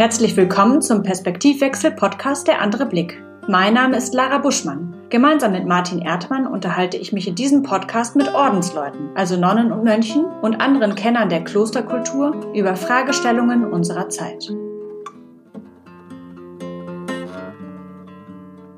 Herzlich willkommen zum Perspektivwechsel-Podcast Der andere Blick. Mein Name ist Lara Buschmann. Gemeinsam mit Martin Erdmann unterhalte ich mich in diesem Podcast mit Ordensleuten, also Nonnen und Mönchen und anderen Kennern der Klosterkultur über Fragestellungen unserer Zeit.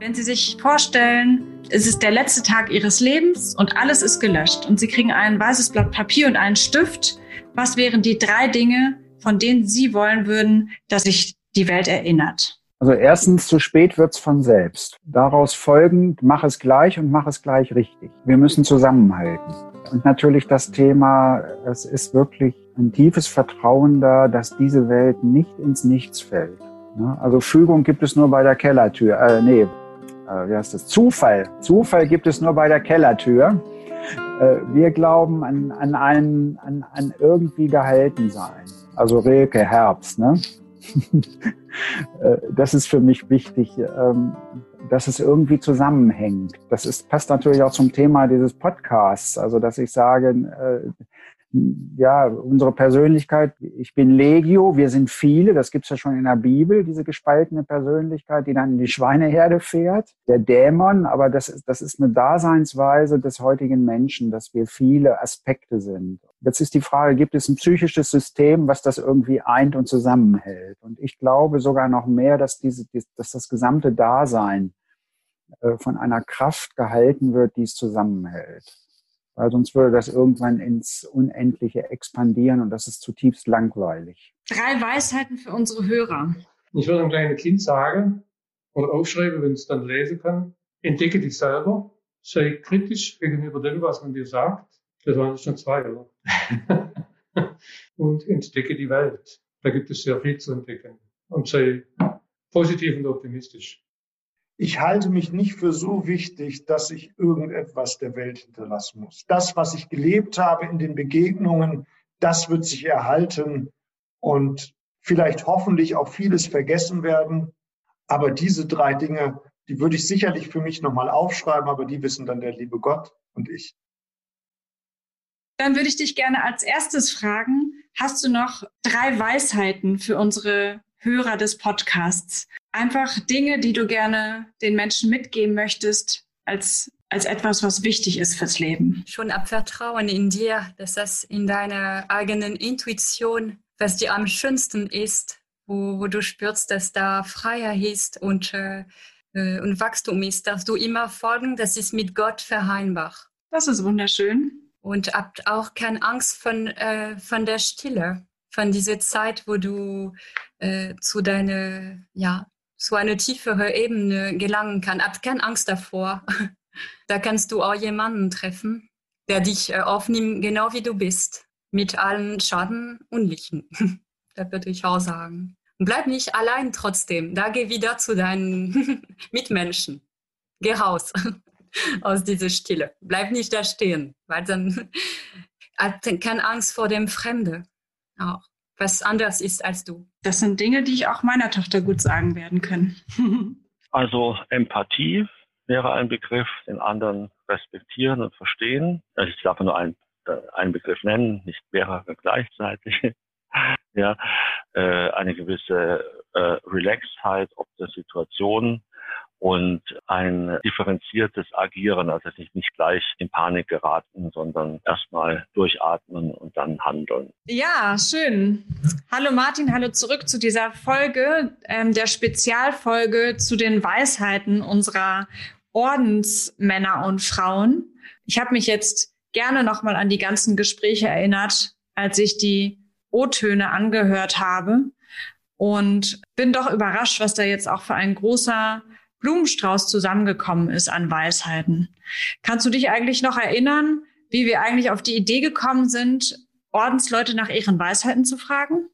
Wenn Sie sich vorstellen, es ist der letzte Tag Ihres Lebens und alles ist gelöscht und Sie kriegen ein weißes Blatt Papier und einen Stift, was wären die drei Dinge, von denen Sie wollen würden, dass sich die Welt erinnert? Also erstens, zu spät wird's von selbst. Daraus folgend, mach es gleich und mach es gleich richtig. Wir müssen zusammenhalten. Und natürlich das Thema, es ist wirklich ein tiefes Vertrauen da, dass diese Welt nicht ins Nichts fällt. Also Fügung gibt es nur bei der Kellertür. Äh, nee, äh, wie heißt das? Zufall. Zufall gibt es nur bei der Kellertür. Äh, wir glauben an, an, ein, an, an irgendwie gehalten sein. Also Rilke, Herbst. Ne? Äh, das ist für mich wichtig, ähm, dass es irgendwie zusammenhängt. Das ist, passt natürlich auch zum Thema dieses Podcasts. Also, dass ich sage, äh, ja, unsere Persönlichkeit, ich bin Legio, wir sind viele, das gibt's ja schon in der Bibel, diese gespaltene Persönlichkeit, die dann in die Schweineherde fährt, der Dämon, aber das ist, das ist eine Daseinsweise des heutigen Menschen, dass wir viele Aspekte sind. Jetzt ist die Frage, gibt es ein psychisches System, was das irgendwie eint und zusammenhält? Und ich glaube sogar noch mehr, dass, diese, dass das gesamte Dasein äh, von einer Kraft gehalten wird, die es zusammenhält weil sonst würde das irgendwann ins Unendliche expandieren und das ist zutiefst langweilig. Drei Weisheiten für unsere Hörer. Ich würde einem kleinen Kind sagen oder aufschreiben, wenn es dann lesen kann, entdecke dich selber, sei kritisch gegenüber dem, was man dir sagt. Das waren schon zwei, oder? und entdecke die Welt. Da gibt es sehr viel zu entdecken. Und sei positiv und optimistisch ich halte mich nicht für so wichtig, dass ich irgendetwas der Welt hinterlassen muss. Das, was ich gelebt habe in den Begegnungen, das wird sich erhalten und vielleicht hoffentlich auch vieles vergessen werden. Aber diese drei Dinge, die würde ich sicherlich für mich nochmal aufschreiben, aber die wissen dann der liebe Gott und ich. Dann würde ich dich gerne als erstes fragen, hast du noch drei Weisheiten für unsere Hörer des Podcasts? einfach Dinge, die du gerne den Menschen mitgeben möchtest, als, als etwas, was wichtig ist fürs Leben? Schon ab Vertrauen in dir, dass das in deiner eigenen Intuition, was dir am schönsten ist, wo, wo du spürst, dass da Freiheit ist und, äh, äh, und Wachstum ist, dass du immer folgen, das ist mit Gott vereinbar. Das ist wunderschön. Und habt auch keine Angst von, äh, von der Stille, von dieser Zeit, wo du äh, zu deiner, ja, zu einer tieferen Ebene gelangen kann. Hab keine Angst davor. Da kannst du auch jemanden treffen, der dich äh, aufnimmt, genau wie du bist, mit allen Schaden und Lichten. da würde ich auch sagen. Und bleib nicht allein trotzdem. Da geh wieder zu deinen Mitmenschen. Geh raus aus dieser Stille. Bleib nicht da stehen, weil dann hat keine Angst vor dem Fremde auch was anders ist als du. Das sind Dinge, die ich auch meiner Tochter gut sagen werden können. also Empathie wäre ein Begriff, den anderen respektieren und verstehen. Also ich darf nur einen, äh, einen Begriff nennen, nicht mehrere gleichzeitig. ja, äh, eine gewisse äh, Relaxedheit ob der Situation, und ein differenziertes Agieren, also nicht, gleich in Panik geraten, sondern erstmal durchatmen und dann handeln. Ja, schön. Hallo Martin, hallo zurück zu dieser Folge, ähm, der Spezialfolge zu den Weisheiten unserer Ordensmänner und Frauen. Ich habe mich jetzt gerne nochmal an die ganzen Gespräche erinnert, als ich die O-Töne angehört habe und bin doch überrascht, was da jetzt auch für ein großer Blumenstrauß zusammengekommen ist an Weisheiten. Kannst du dich eigentlich noch erinnern, wie wir eigentlich auf die Idee gekommen sind, Ordensleute nach ihren Weisheiten zu fragen?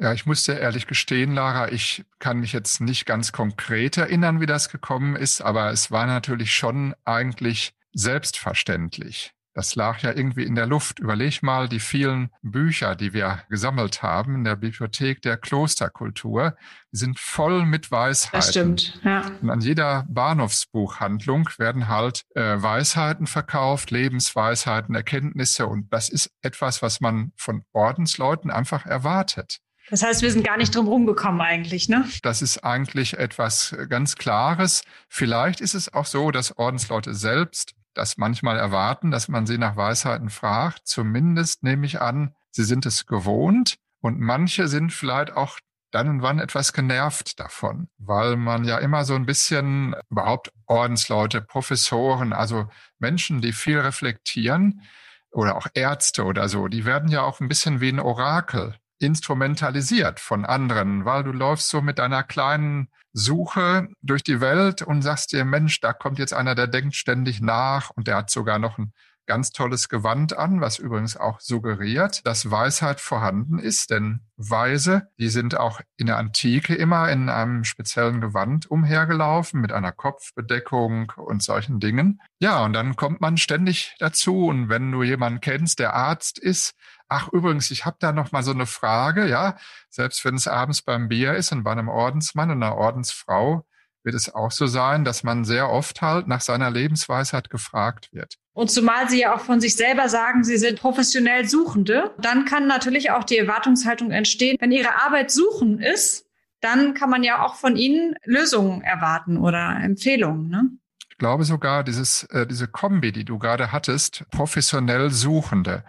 Ja, ich muss dir ehrlich gestehen, Lara, ich kann mich jetzt nicht ganz konkret erinnern, wie das gekommen ist, aber es war natürlich schon eigentlich selbstverständlich. Das lag ja irgendwie in der Luft. Überleg mal die vielen Bücher, die wir gesammelt haben in der Bibliothek der Klosterkultur. Die sind voll mit Weisheiten. Das stimmt, ja. Und an jeder Bahnhofsbuchhandlung werden halt äh, Weisheiten verkauft, Lebensweisheiten, Erkenntnisse. Und das ist etwas, was man von Ordensleuten einfach erwartet. Das heißt, wir sind gar nicht drum rumgekommen eigentlich, ne? Das ist eigentlich etwas ganz Klares. Vielleicht ist es auch so, dass Ordensleute selbst das manchmal erwarten, dass man sie nach Weisheiten fragt. Zumindest nehme ich an, sie sind es gewohnt. Und manche sind vielleicht auch dann und wann etwas genervt davon, weil man ja immer so ein bisschen überhaupt Ordensleute, Professoren, also Menschen, die viel reflektieren oder auch Ärzte oder so, die werden ja auch ein bisschen wie ein Orakel instrumentalisiert von anderen, weil du läufst so mit deiner kleinen Suche durch die Welt und sagst dir, Mensch, da kommt jetzt einer, der denkt ständig nach und der hat sogar noch ein ganz tolles Gewand an, was übrigens auch suggeriert, dass Weisheit vorhanden ist, denn Weise, die sind auch in der Antike immer in einem speziellen Gewand umhergelaufen mit einer Kopfbedeckung und solchen Dingen. Ja, und dann kommt man ständig dazu und wenn du jemanden kennst, der Arzt ist, ach übrigens, ich habe da noch mal so eine Frage, ja, selbst wenn es abends beim Bier ist und bei einem Ordensmann und einer Ordensfrau, wird es auch so sein, dass man sehr oft halt nach seiner Lebensweisheit gefragt wird. Und zumal Sie ja auch von sich selber sagen, Sie sind professionell Suchende, dann kann natürlich auch die Erwartungshaltung entstehen, wenn Ihre Arbeit Suchen ist, dann kann man ja auch von Ihnen Lösungen erwarten oder Empfehlungen. Ne? Ich glaube sogar, dieses, äh, diese Kombi, die du gerade hattest, professionell Suchende,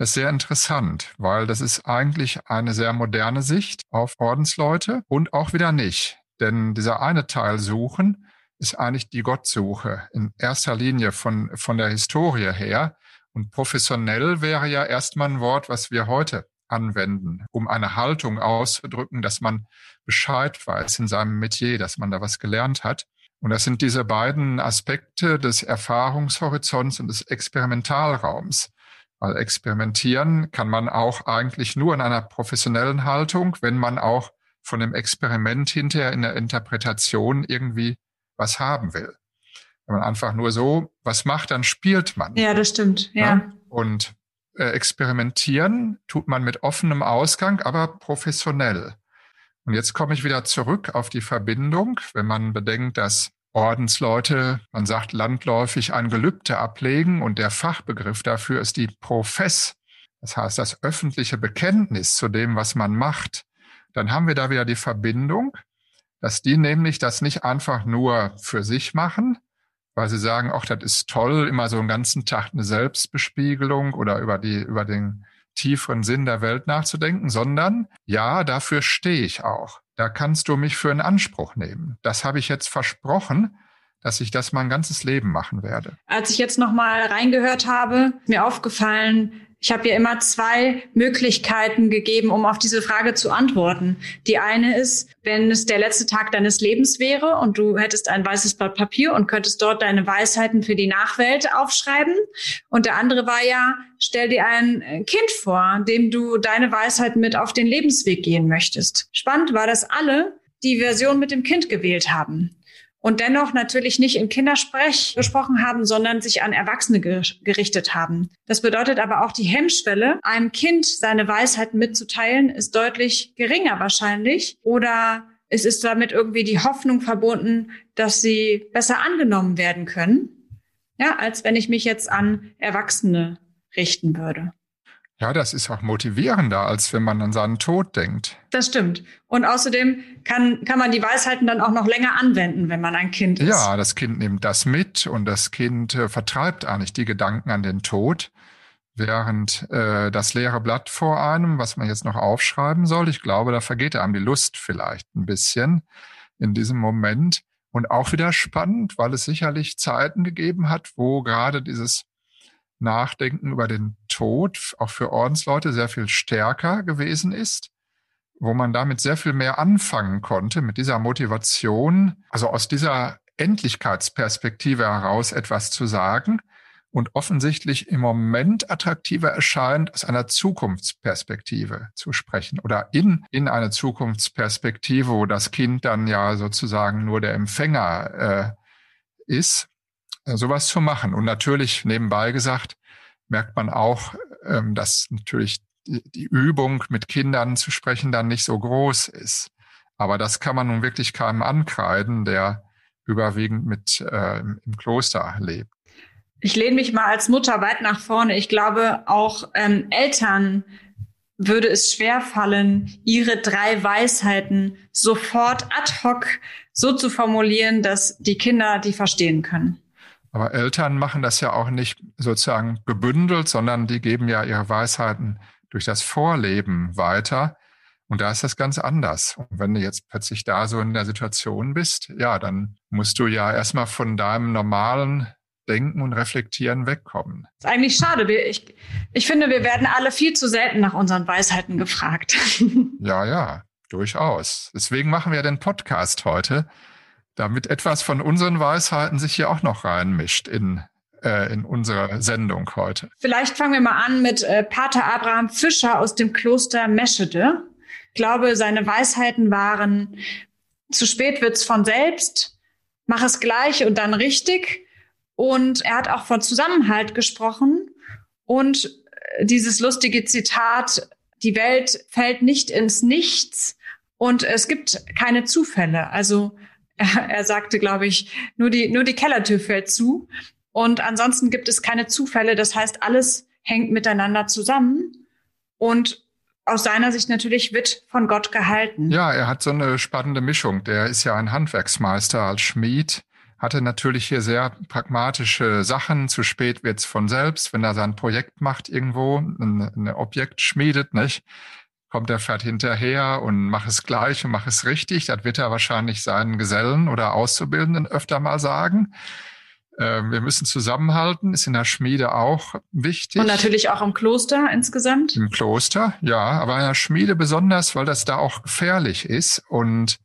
das ist sehr interessant, weil das ist eigentlich eine sehr moderne Sicht auf Ordensleute und auch wieder nicht. Denn dieser eine Teil Suchen ist eigentlich die Gottsuche in erster Linie von, von der Historie her. Und professionell wäre ja erstmal ein Wort, was wir heute anwenden, um eine Haltung auszudrücken, dass man Bescheid weiß in seinem Metier, dass man da was gelernt hat. Und das sind diese beiden Aspekte des Erfahrungshorizonts und des Experimentalraums. Weil experimentieren kann man auch eigentlich nur in einer professionellen Haltung, wenn man auch von dem Experiment hinterher in der Interpretation irgendwie was haben will. Wenn man einfach nur so was macht, dann spielt man. Ja, das stimmt. Ja. ja? Und äh, experimentieren tut man mit offenem Ausgang, aber professionell. Und jetzt komme ich wieder zurück auf die Verbindung, wenn man bedenkt, dass Ordensleute, man sagt landläufig, ein Gelübde ablegen und der Fachbegriff dafür ist die Profess. Das heißt, das öffentliche Bekenntnis zu dem, was man macht. Dann haben wir da wieder die Verbindung dass die nämlich das nicht einfach nur für sich machen, weil sie sagen, ach, das ist toll, immer so einen ganzen Tag eine Selbstbespiegelung oder über die, über den tieferen Sinn der Welt nachzudenken, sondern ja, dafür stehe ich auch. Da kannst du mich für in Anspruch nehmen. Das habe ich jetzt versprochen, dass ich das mein ganzes Leben machen werde. Als ich jetzt noch mal reingehört habe, mir aufgefallen, ich habe ja immer zwei Möglichkeiten gegeben, um auf diese Frage zu antworten. Die eine ist, wenn es der letzte Tag deines Lebens wäre und du hättest ein weißes Blatt Papier und könntest dort deine Weisheiten für die Nachwelt aufschreiben. Und der andere war ja, stell dir ein Kind vor, dem du deine Weisheiten mit auf den Lebensweg gehen möchtest. Spannend war, dass alle die Version mit dem Kind gewählt haben und dennoch natürlich nicht im Kindersprech gesprochen haben, sondern sich an Erwachsene gerichtet haben. Das bedeutet aber auch, die Hemmschwelle, einem Kind seine Weisheiten mitzuteilen, ist deutlich geringer wahrscheinlich. Oder es ist damit irgendwie die Hoffnung verbunden, dass sie besser angenommen werden können, ja, als wenn ich mich jetzt an Erwachsene richten würde. Ja, das ist auch motivierender, als wenn man an seinen Tod denkt. Das stimmt. Und außerdem kann, kann man die Weisheiten dann auch noch länger anwenden, wenn man ein Kind ist. Ja, das Kind nimmt das mit und das Kind äh, vertreibt eigentlich die Gedanken an den Tod, während äh, das leere Blatt vor einem, was man jetzt noch aufschreiben soll, ich glaube, da vergeht einem die Lust vielleicht ein bisschen in diesem Moment. Und auch wieder spannend, weil es sicherlich Zeiten gegeben hat, wo gerade dieses Nachdenken über den Tod auch für Ordensleute sehr viel stärker gewesen ist, wo man damit sehr viel mehr anfangen konnte mit dieser Motivation, also aus dieser Endlichkeitsperspektive heraus etwas zu sagen und offensichtlich im Moment attraktiver erscheint, aus einer Zukunftsperspektive zu sprechen oder in, in eine Zukunftsperspektive, wo das Kind dann ja sozusagen nur der Empfänger äh, ist sowas zu machen. Und natürlich nebenbei gesagt, merkt man auch, ähm, dass natürlich die Übung mit Kindern zu sprechen dann nicht so groß ist. Aber das kann man nun wirklich keinem ankreiden, der überwiegend mit äh, im Kloster lebt. Ich lehne mich mal als Mutter weit nach vorne. Ich glaube, auch ähm, Eltern würde es schwer fallen, ihre drei Weisheiten sofort ad hoc so zu formulieren, dass die Kinder die verstehen können. Aber Eltern machen das ja auch nicht sozusagen gebündelt, sondern die geben ja ihre Weisheiten durch das Vorleben weiter. Und da ist das ganz anders. Und wenn du jetzt plötzlich da so in der Situation bist, ja, dann musst du ja erstmal von deinem normalen Denken und Reflektieren wegkommen. Das ist eigentlich schade. Ich, ich finde, wir werden alle viel zu selten nach unseren Weisheiten gefragt. Ja, ja, durchaus. Deswegen machen wir den Podcast heute, damit etwas von unseren Weisheiten sich hier auch noch reinmischt in, äh, in unsere Sendung heute. Vielleicht fangen wir mal an mit äh, Pater Abraham Fischer aus dem Kloster Meschede. Ich glaube, seine Weisheiten waren, zu spät wird's von selbst, mach es gleich und dann richtig. Und er hat auch von Zusammenhalt gesprochen und äh, dieses lustige Zitat, die Welt fällt nicht ins Nichts und es gibt keine Zufälle. Also er, sagte, glaube ich, nur die, nur die Kellertür fällt zu. Und ansonsten gibt es keine Zufälle. Das heißt, alles hängt miteinander zusammen. Und aus seiner Sicht natürlich wird von Gott gehalten. Ja, er hat so eine spannende Mischung. Der ist ja ein Handwerksmeister als Schmied hatte natürlich hier sehr pragmatische Sachen. Zu spät wird's von selbst, wenn er sein Projekt macht irgendwo, ein, ein Objekt schmiedet, nicht? Kommt er fährt hinterher und macht es gleich und macht es richtig. Das wird er wahrscheinlich seinen Gesellen oder Auszubildenden öfter mal sagen. Ähm, wir müssen zusammenhalten, ist in der Schmiede auch wichtig. Und natürlich auch im Kloster insgesamt. Im Kloster, ja, aber in der Schmiede besonders, weil das da auch gefährlich ist und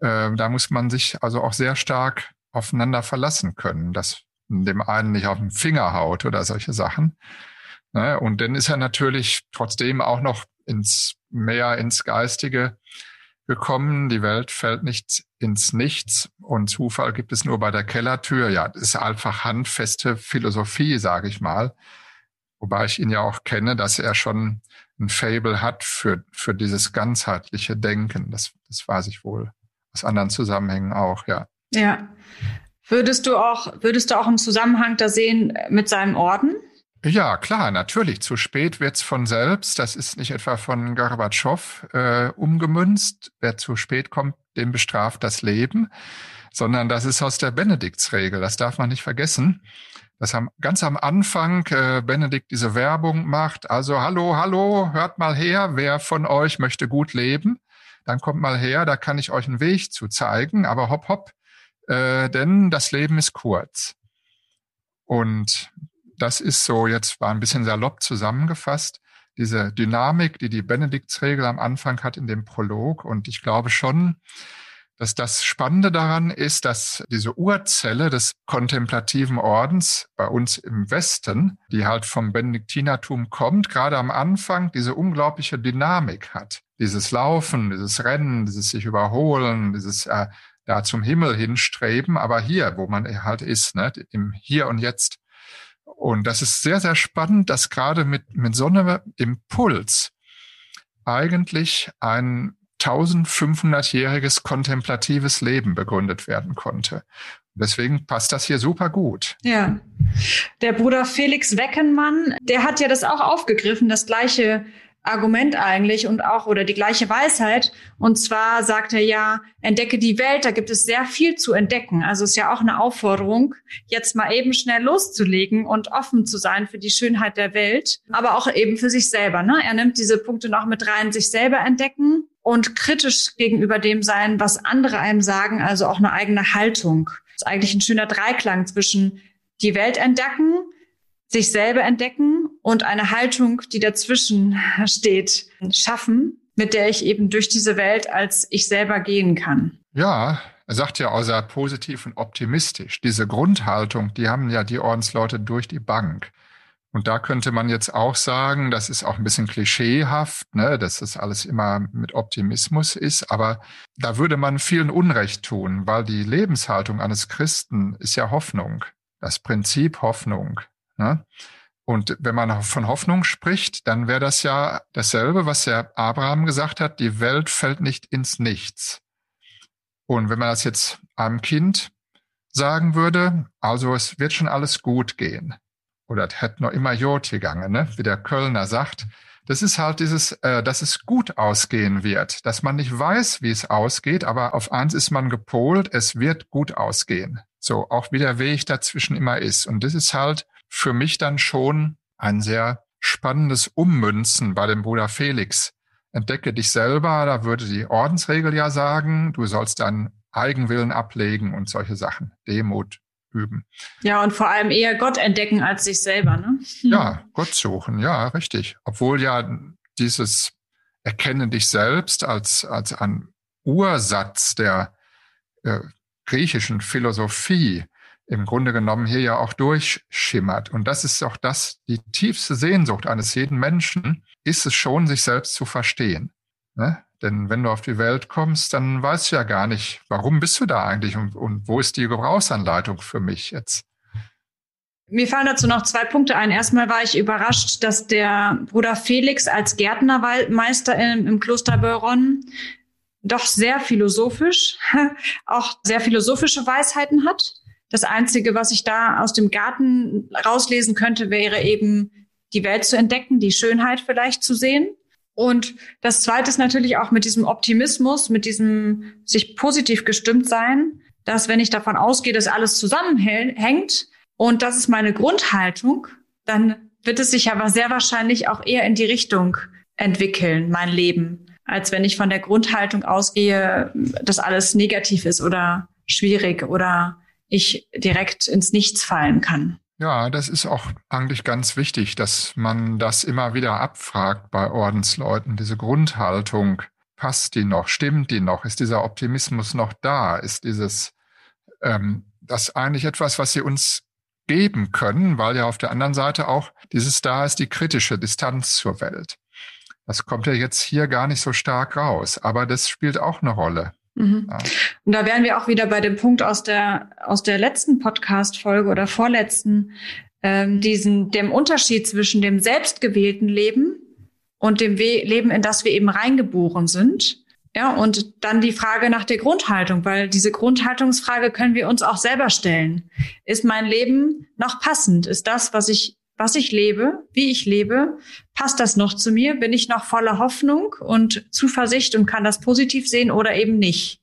äh, da muss man sich also auch sehr stark aufeinander verlassen können, dass dem einen nicht auf den Finger haut oder solche Sachen. Ne? Und dann ist er natürlich trotzdem auch noch ins mehr ins Geistige gekommen. Die Welt fällt nicht ins Nichts und Zufall gibt es nur bei der Kellertür. Ja, das ist einfach handfeste Philosophie, sage ich mal. Wobei ich ihn ja auch kenne, dass er schon ein Fable hat für, für dieses ganzheitliche Denken. Das, das weiß ich wohl aus anderen Zusammenhängen auch, ja. Ja. Würdest du auch, würdest du auch einen Zusammenhang da sehen mit seinem Orden? Ja, klar, natürlich. Zu spät wird's von selbst. Das ist nicht etwa von Gorbatschow äh, umgemünzt. Wer zu spät kommt, dem bestraft das Leben, sondern das ist aus der Benediktsregel. Das darf man nicht vergessen. Dass am, ganz am Anfang äh, Benedikt diese Werbung macht. Also hallo, hallo, hört mal her, wer von euch möchte gut leben? Dann kommt mal her, da kann ich euch einen Weg zu zeigen. Aber hopp, hopp, äh, denn das Leben ist kurz. Und das ist so, jetzt war ein bisschen salopp zusammengefasst, diese Dynamik, die die Benediktsregel am Anfang hat in dem Prolog. Und ich glaube schon, dass das Spannende daran ist, dass diese Urzelle des kontemplativen Ordens bei uns im Westen, die halt vom Benediktinertum kommt, gerade am Anfang diese unglaubliche Dynamik hat. Dieses Laufen, dieses Rennen, dieses sich überholen, dieses äh, da zum Himmel hinstreben, aber hier, wo man halt ist, ne, im Hier und Jetzt. Und das ist sehr, sehr spannend, dass gerade mit, mit so einem Impuls eigentlich ein 1500-jähriges kontemplatives Leben begründet werden konnte. Deswegen passt das hier super gut. Ja. Der Bruder Felix Weckenmann, der hat ja das auch aufgegriffen, das gleiche Argument eigentlich und auch oder die gleiche Weisheit. Und zwar sagt er ja, entdecke die Welt, da gibt es sehr viel zu entdecken. Also ist ja auch eine Aufforderung, jetzt mal eben schnell loszulegen und offen zu sein für die Schönheit der Welt, aber auch eben für sich selber. Ne? Er nimmt diese Punkte noch mit rein, sich selber entdecken und kritisch gegenüber dem sein, was andere einem sagen, also auch eine eigene Haltung. Das ist eigentlich ein schöner Dreiklang zwischen die Welt entdecken, sich selber entdecken und eine Haltung, die dazwischen steht, schaffen, mit der ich eben durch diese Welt als ich selber gehen kann. Ja, er sagt ja außer positiv und optimistisch. Diese Grundhaltung, die haben ja die Ordensleute durch die Bank. Und da könnte man jetzt auch sagen, das ist auch ein bisschen klischeehaft, ne, dass das alles immer mit Optimismus ist, aber da würde man vielen Unrecht tun, weil die Lebenshaltung eines Christen ist ja Hoffnung, das Prinzip Hoffnung. Ne? Und wenn man von Hoffnung spricht, dann wäre das ja dasselbe, was der Abraham gesagt hat, die Welt fällt nicht ins Nichts. Und wenn man das jetzt einem Kind sagen würde, also es wird schon alles gut gehen, oder es hätte noch immer Jod gegangen, ne? wie der Kölner sagt, Das ist halt dieses, äh, dass es gut ausgehen wird, dass man nicht weiß, wie es ausgeht, aber auf eins ist man gepolt, es wird gut ausgehen. So, auch wie der Weg dazwischen immer ist. Und das ist halt für mich dann schon ein sehr spannendes Ummünzen bei dem Bruder Felix. Entdecke dich selber, da würde die Ordensregel ja sagen, du sollst deinen Eigenwillen ablegen und solche Sachen. Demut üben. Ja, und vor allem eher Gott entdecken als sich selber, ne? Ja, Gott suchen, ja, richtig. Obwohl ja dieses Erkenne dich selbst als, als ein Ursatz der äh, griechischen Philosophie im Grunde genommen hier ja auch durchschimmert. Und das ist auch das, die tiefste Sehnsucht eines jeden Menschen, ist es schon, sich selbst zu verstehen. Ne? Denn wenn du auf die Welt kommst, dann weißt du ja gar nicht, warum bist du da eigentlich und, und wo ist die Gebrauchsanleitung für mich jetzt? Mir fallen dazu noch zwei Punkte ein. Erstmal war ich überrascht, dass der Bruder Felix als Gärtnermeister im, im Kloster Beuron doch sehr philosophisch, auch sehr philosophische Weisheiten hat. Das Einzige, was ich da aus dem Garten rauslesen könnte, wäre eben die Welt zu entdecken, die Schönheit vielleicht zu sehen. Und das Zweite ist natürlich auch mit diesem Optimismus, mit diesem sich positiv gestimmt sein, dass wenn ich davon ausgehe, dass alles zusammenhängt und das ist meine Grundhaltung, dann wird es sich aber sehr wahrscheinlich auch eher in die Richtung entwickeln, mein Leben, als wenn ich von der Grundhaltung ausgehe, dass alles negativ ist oder schwierig oder ich direkt ins Nichts fallen kann. Ja, das ist auch eigentlich ganz wichtig, dass man das immer wieder abfragt bei Ordensleuten. Diese Grundhaltung, passt die noch? Stimmt die noch? Ist dieser Optimismus noch da? Ist dieses, ähm, das eigentlich etwas, was sie uns geben können, weil ja auf der anderen Seite auch dieses da ist die kritische Distanz zur Welt. Das kommt ja jetzt hier gar nicht so stark raus, aber das spielt auch eine Rolle. Mhm. Ja. Und da wären wir auch wieder bei dem Punkt aus der, aus der letzten Podcast-Folge oder vorletzten, ähm, diesen, dem Unterschied zwischen dem selbstgewählten Leben und dem We Leben, in das wir eben reingeboren sind. Ja, und dann die Frage nach der Grundhaltung, weil diese Grundhaltungsfrage können wir uns auch selber stellen. Ist mein Leben noch passend? Ist das, was ich was ich lebe, wie ich lebe, passt das noch zu mir? Bin ich noch voller Hoffnung und Zuversicht und kann das positiv sehen oder eben nicht?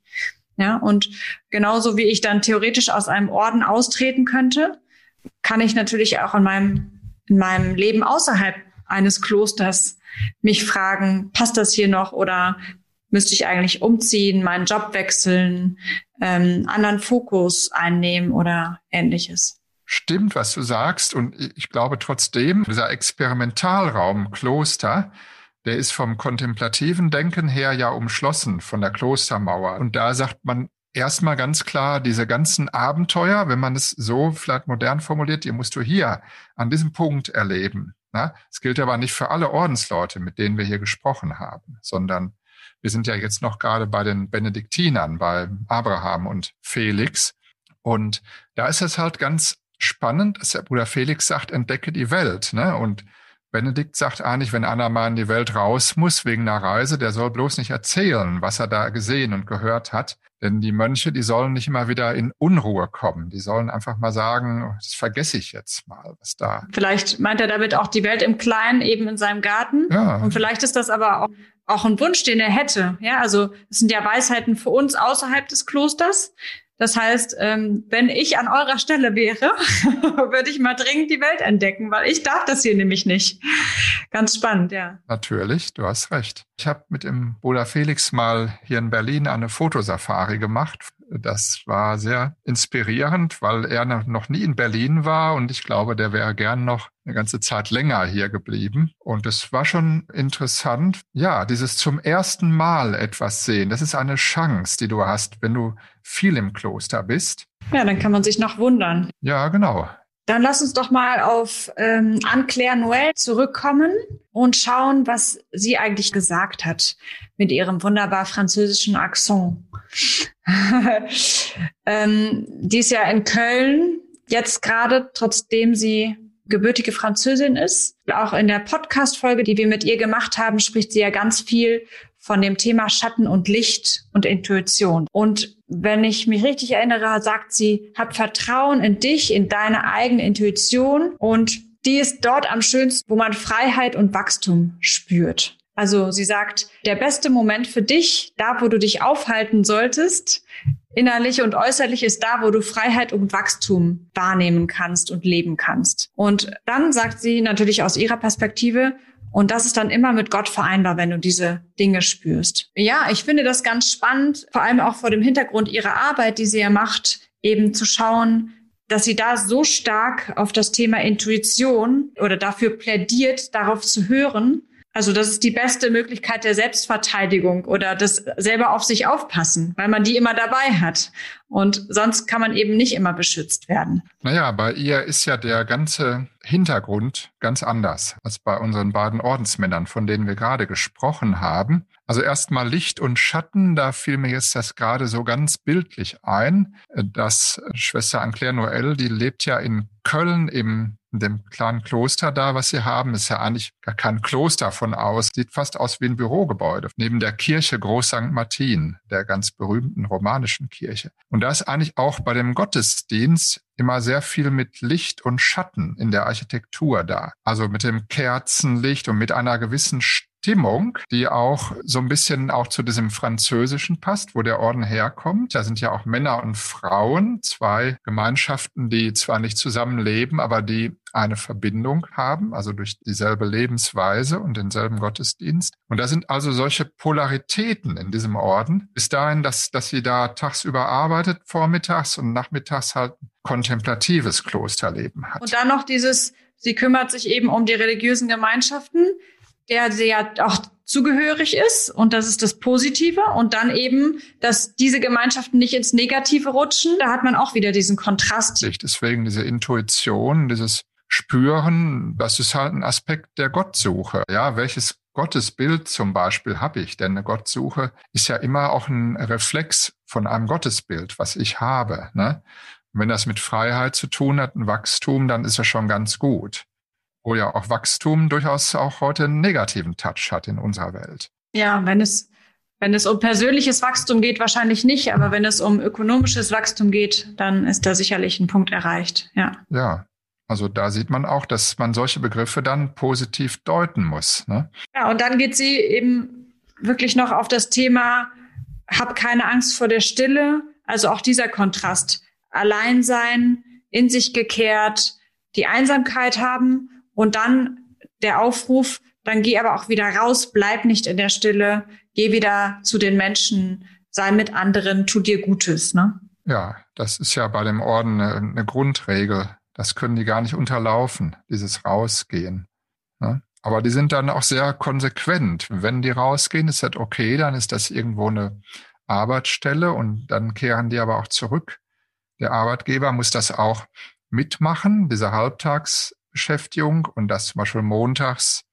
Ja, und genauso wie ich dann theoretisch aus einem Orden austreten könnte, kann ich natürlich auch in meinem, in meinem Leben außerhalb eines Klosters mich fragen, passt das hier noch oder müsste ich eigentlich umziehen, meinen Job wechseln, ähm, anderen Fokus einnehmen oder ähnliches stimmt, was du sagst. Und ich glaube trotzdem, dieser Experimentalraum Kloster, der ist vom kontemplativen Denken her ja umschlossen von der Klostermauer. Und da sagt man erstmal ganz klar, diese ganzen Abenteuer, wenn man es so vielleicht modern formuliert, die musst du hier an diesem Punkt erleben. Es gilt aber nicht für alle Ordensleute, mit denen wir hier gesprochen haben, sondern wir sind ja jetzt noch gerade bei den Benediktinern, bei Abraham und Felix. Und da ist es halt ganz spannend, dass der Bruder Felix sagt, entdecke die Welt. Ne? Und Benedikt sagt eigentlich, wenn einer mal in die Welt raus muss wegen einer Reise, der soll bloß nicht erzählen, was er da gesehen und gehört hat. Denn die Mönche, die sollen nicht immer wieder in Unruhe kommen. Die sollen einfach mal sagen, das vergesse ich jetzt mal, was da. Vielleicht meint er damit auch die Welt im Kleinen, eben in seinem Garten. Ja. Und vielleicht ist das aber auch, auch ein Wunsch, den er hätte. Ja, also es sind ja Weisheiten für uns außerhalb des Klosters. Das heißt, ähm, wenn ich an eurer Stelle wäre, würde ich mal dringend die Welt entdecken, weil ich darf das hier nämlich nicht. Ganz spannend, ja. Natürlich, du hast recht. Ich habe mit dem Bruder Felix mal hier in Berlin eine Fotosafari gemacht das war sehr inspirierend, weil er noch nie in Berlin war und ich glaube, der wäre gern noch eine ganze Zeit länger hier geblieben. Und es war schon interessant. Ja, dieses zum ersten Mal etwas sehen, das ist eine Chance, die du hast, wenn du viel im Kloster bist. Ja, dann kann man sich noch wundern. Ja, genau. Dann lass uns doch mal auf ähm, Anne-Claire Noël zurückkommen und schauen, was sie eigentlich gesagt hat mit ihrem wunderbar französischen Akzent. ähm, die ist ja in Köln jetzt gerade, trotzdem sie gebürtige Französin ist. Auch in der Podcast-Folge, die wir mit ihr gemacht haben, spricht sie ja ganz viel von dem Thema Schatten und Licht und Intuition. Und wenn ich mich richtig erinnere, sagt sie, hab Vertrauen in dich, in deine eigene Intuition und die ist dort am schönsten, wo man Freiheit und Wachstum spürt. Also sie sagt, der beste Moment für dich, da wo du dich aufhalten solltest, innerlich und äußerlich ist da, wo du Freiheit und Wachstum wahrnehmen kannst und leben kannst. Und dann sagt sie natürlich aus ihrer Perspektive, und das ist dann immer mit Gott vereinbar, wenn du diese Dinge spürst. Ja, ich finde das ganz spannend, vor allem auch vor dem Hintergrund ihrer Arbeit, die sie ja macht, eben zu schauen, dass sie da so stark auf das Thema Intuition oder dafür plädiert, darauf zu hören, also das ist die beste Möglichkeit der Selbstverteidigung oder das selber auf sich aufpassen, weil man die immer dabei hat. Und sonst kann man eben nicht immer beschützt werden. Naja, bei ihr ist ja der ganze Hintergrund ganz anders als bei unseren beiden Ordensmännern, von denen wir gerade gesprochen haben. Also erstmal Licht und Schatten, da fiel mir jetzt das gerade so ganz bildlich ein, dass Schwester Anclaire Noël, die lebt ja in Köln im in dem kleinen Kloster da, was sie haben, ist ja eigentlich gar kein Kloster von aus. Sieht fast aus wie ein Bürogebäude. Neben der Kirche Groß St. Martin, der ganz berühmten romanischen Kirche. Und da ist eigentlich auch bei dem Gottesdienst immer sehr viel mit Licht und Schatten in der Architektur da. Also mit dem Kerzenlicht und mit einer gewissen Stimmung, die auch so ein bisschen auch zu diesem Französischen passt, wo der Orden herkommt. Da sind ja auch Männer und Frauen, zwei Gemeinschaften, die zwar nicht zusammenleben, aber die eine Verbindung haben, also durch dieselbe Lebensweise und denselben Gottesdienst. Und da sind also solche Polaritäten in diesem Orden. Bis dahin, dass, dass sie da tagsüber arbeitet, vormittags und nachmittags halt kontemplatives Klosterleben hat. Und dann noch dieses, sie kümmert sich eben um die religiösen Gemeinschaften, der ja auch zugehörig ist und das ist das Positive und dann eben, dass diese Gemeinschaften nicht ins Negative rutschen, da hat man auch wieder diesen Kontrast. Deswegen diese Intuition, dieses Spüren, das ist halt ein Aspekt der Gottsuche. Ja, welches Gottesbild zum Beispiel habe ich? Denn eine Gottsuche ist ja immer auch ein Reflex von einem Gottesbild, was ich habe. Ne? Wenn das mit Freiheit zu tun hat, ein Wachstum, dann ist das schon ganz gut wo ja auch Wachstum durchaus auch heute einen negativen Touch hat in unserer Welt. Ja, wenn es, wenn es um persönliches Wachstum geht, wahrscheinlich nicht, aber wenn es um ökonomisches Wachstum geht, dann ist da sicherlich ein Punkt erreicht. Ja. Ja. Also da sieht man auch, dass man solche Begriffe dann positiv deuten muss. Ne? Ja, und dann geht sie eben wirklich noch auf das Thema, hab keine Angst vor der Stille. Also auch dieser Kontrast. Allein sein, in sich gekehrt, die Einsamkeit haben und dann der Aufruf, dann geh aber auch wieder raus, bleib nicht in der Stille, geh wieder zu den Menschen, sei mit anderen, tu dir Gutes. Ne? Ja, das ist ja bei dem Orden eine, eine Grundregel. Das können die gar nicht unterlaufen, dieses Rausgehen. Ne? Aber die sind dann auch sehr konsequent. Wenn die rausgehen, ist das okay, dann ist das irgendwo eine Arbeitsstelle und dann kehren die aber auch zurück. Der Arbeitgeber muss das auch mitmachen, diese Halbtags Beschäftigung und das zum Beispiel montags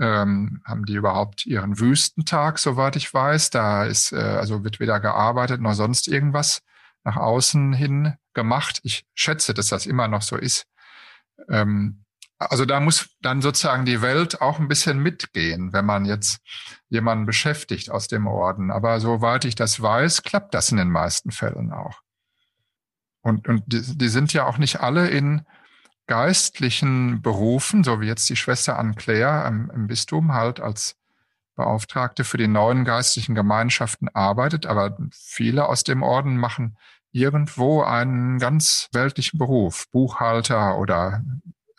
ähm, haben die überhaupt ihren Wüstentag, soweit ich weiß. Da ist, äh, also wird weder gearbeitet noch sonst irgendwas nach außen hin gemacht. Ich schätze, dass das immer noch so ist. Ähm, also da muss dann sozusagen die Welt auch ein bisschen mitgehen, wenn man jetzt jemanden beschäftigt aus dem Orden. Aber soweit ich das weiß, klappt das in den meisten Fällen auch. Und, und die, die sind ja auch nicht alle in geistlichen Berufen, so wie jetzt die Schwester Anne Claire im, im Bistum halt als Beauftragte für die neuen geistlichen Gemeinschaften arbeitet, aber viele aus dem Orden machen irgendwo einen ganz weltlichen Beruf, Buchhalter oder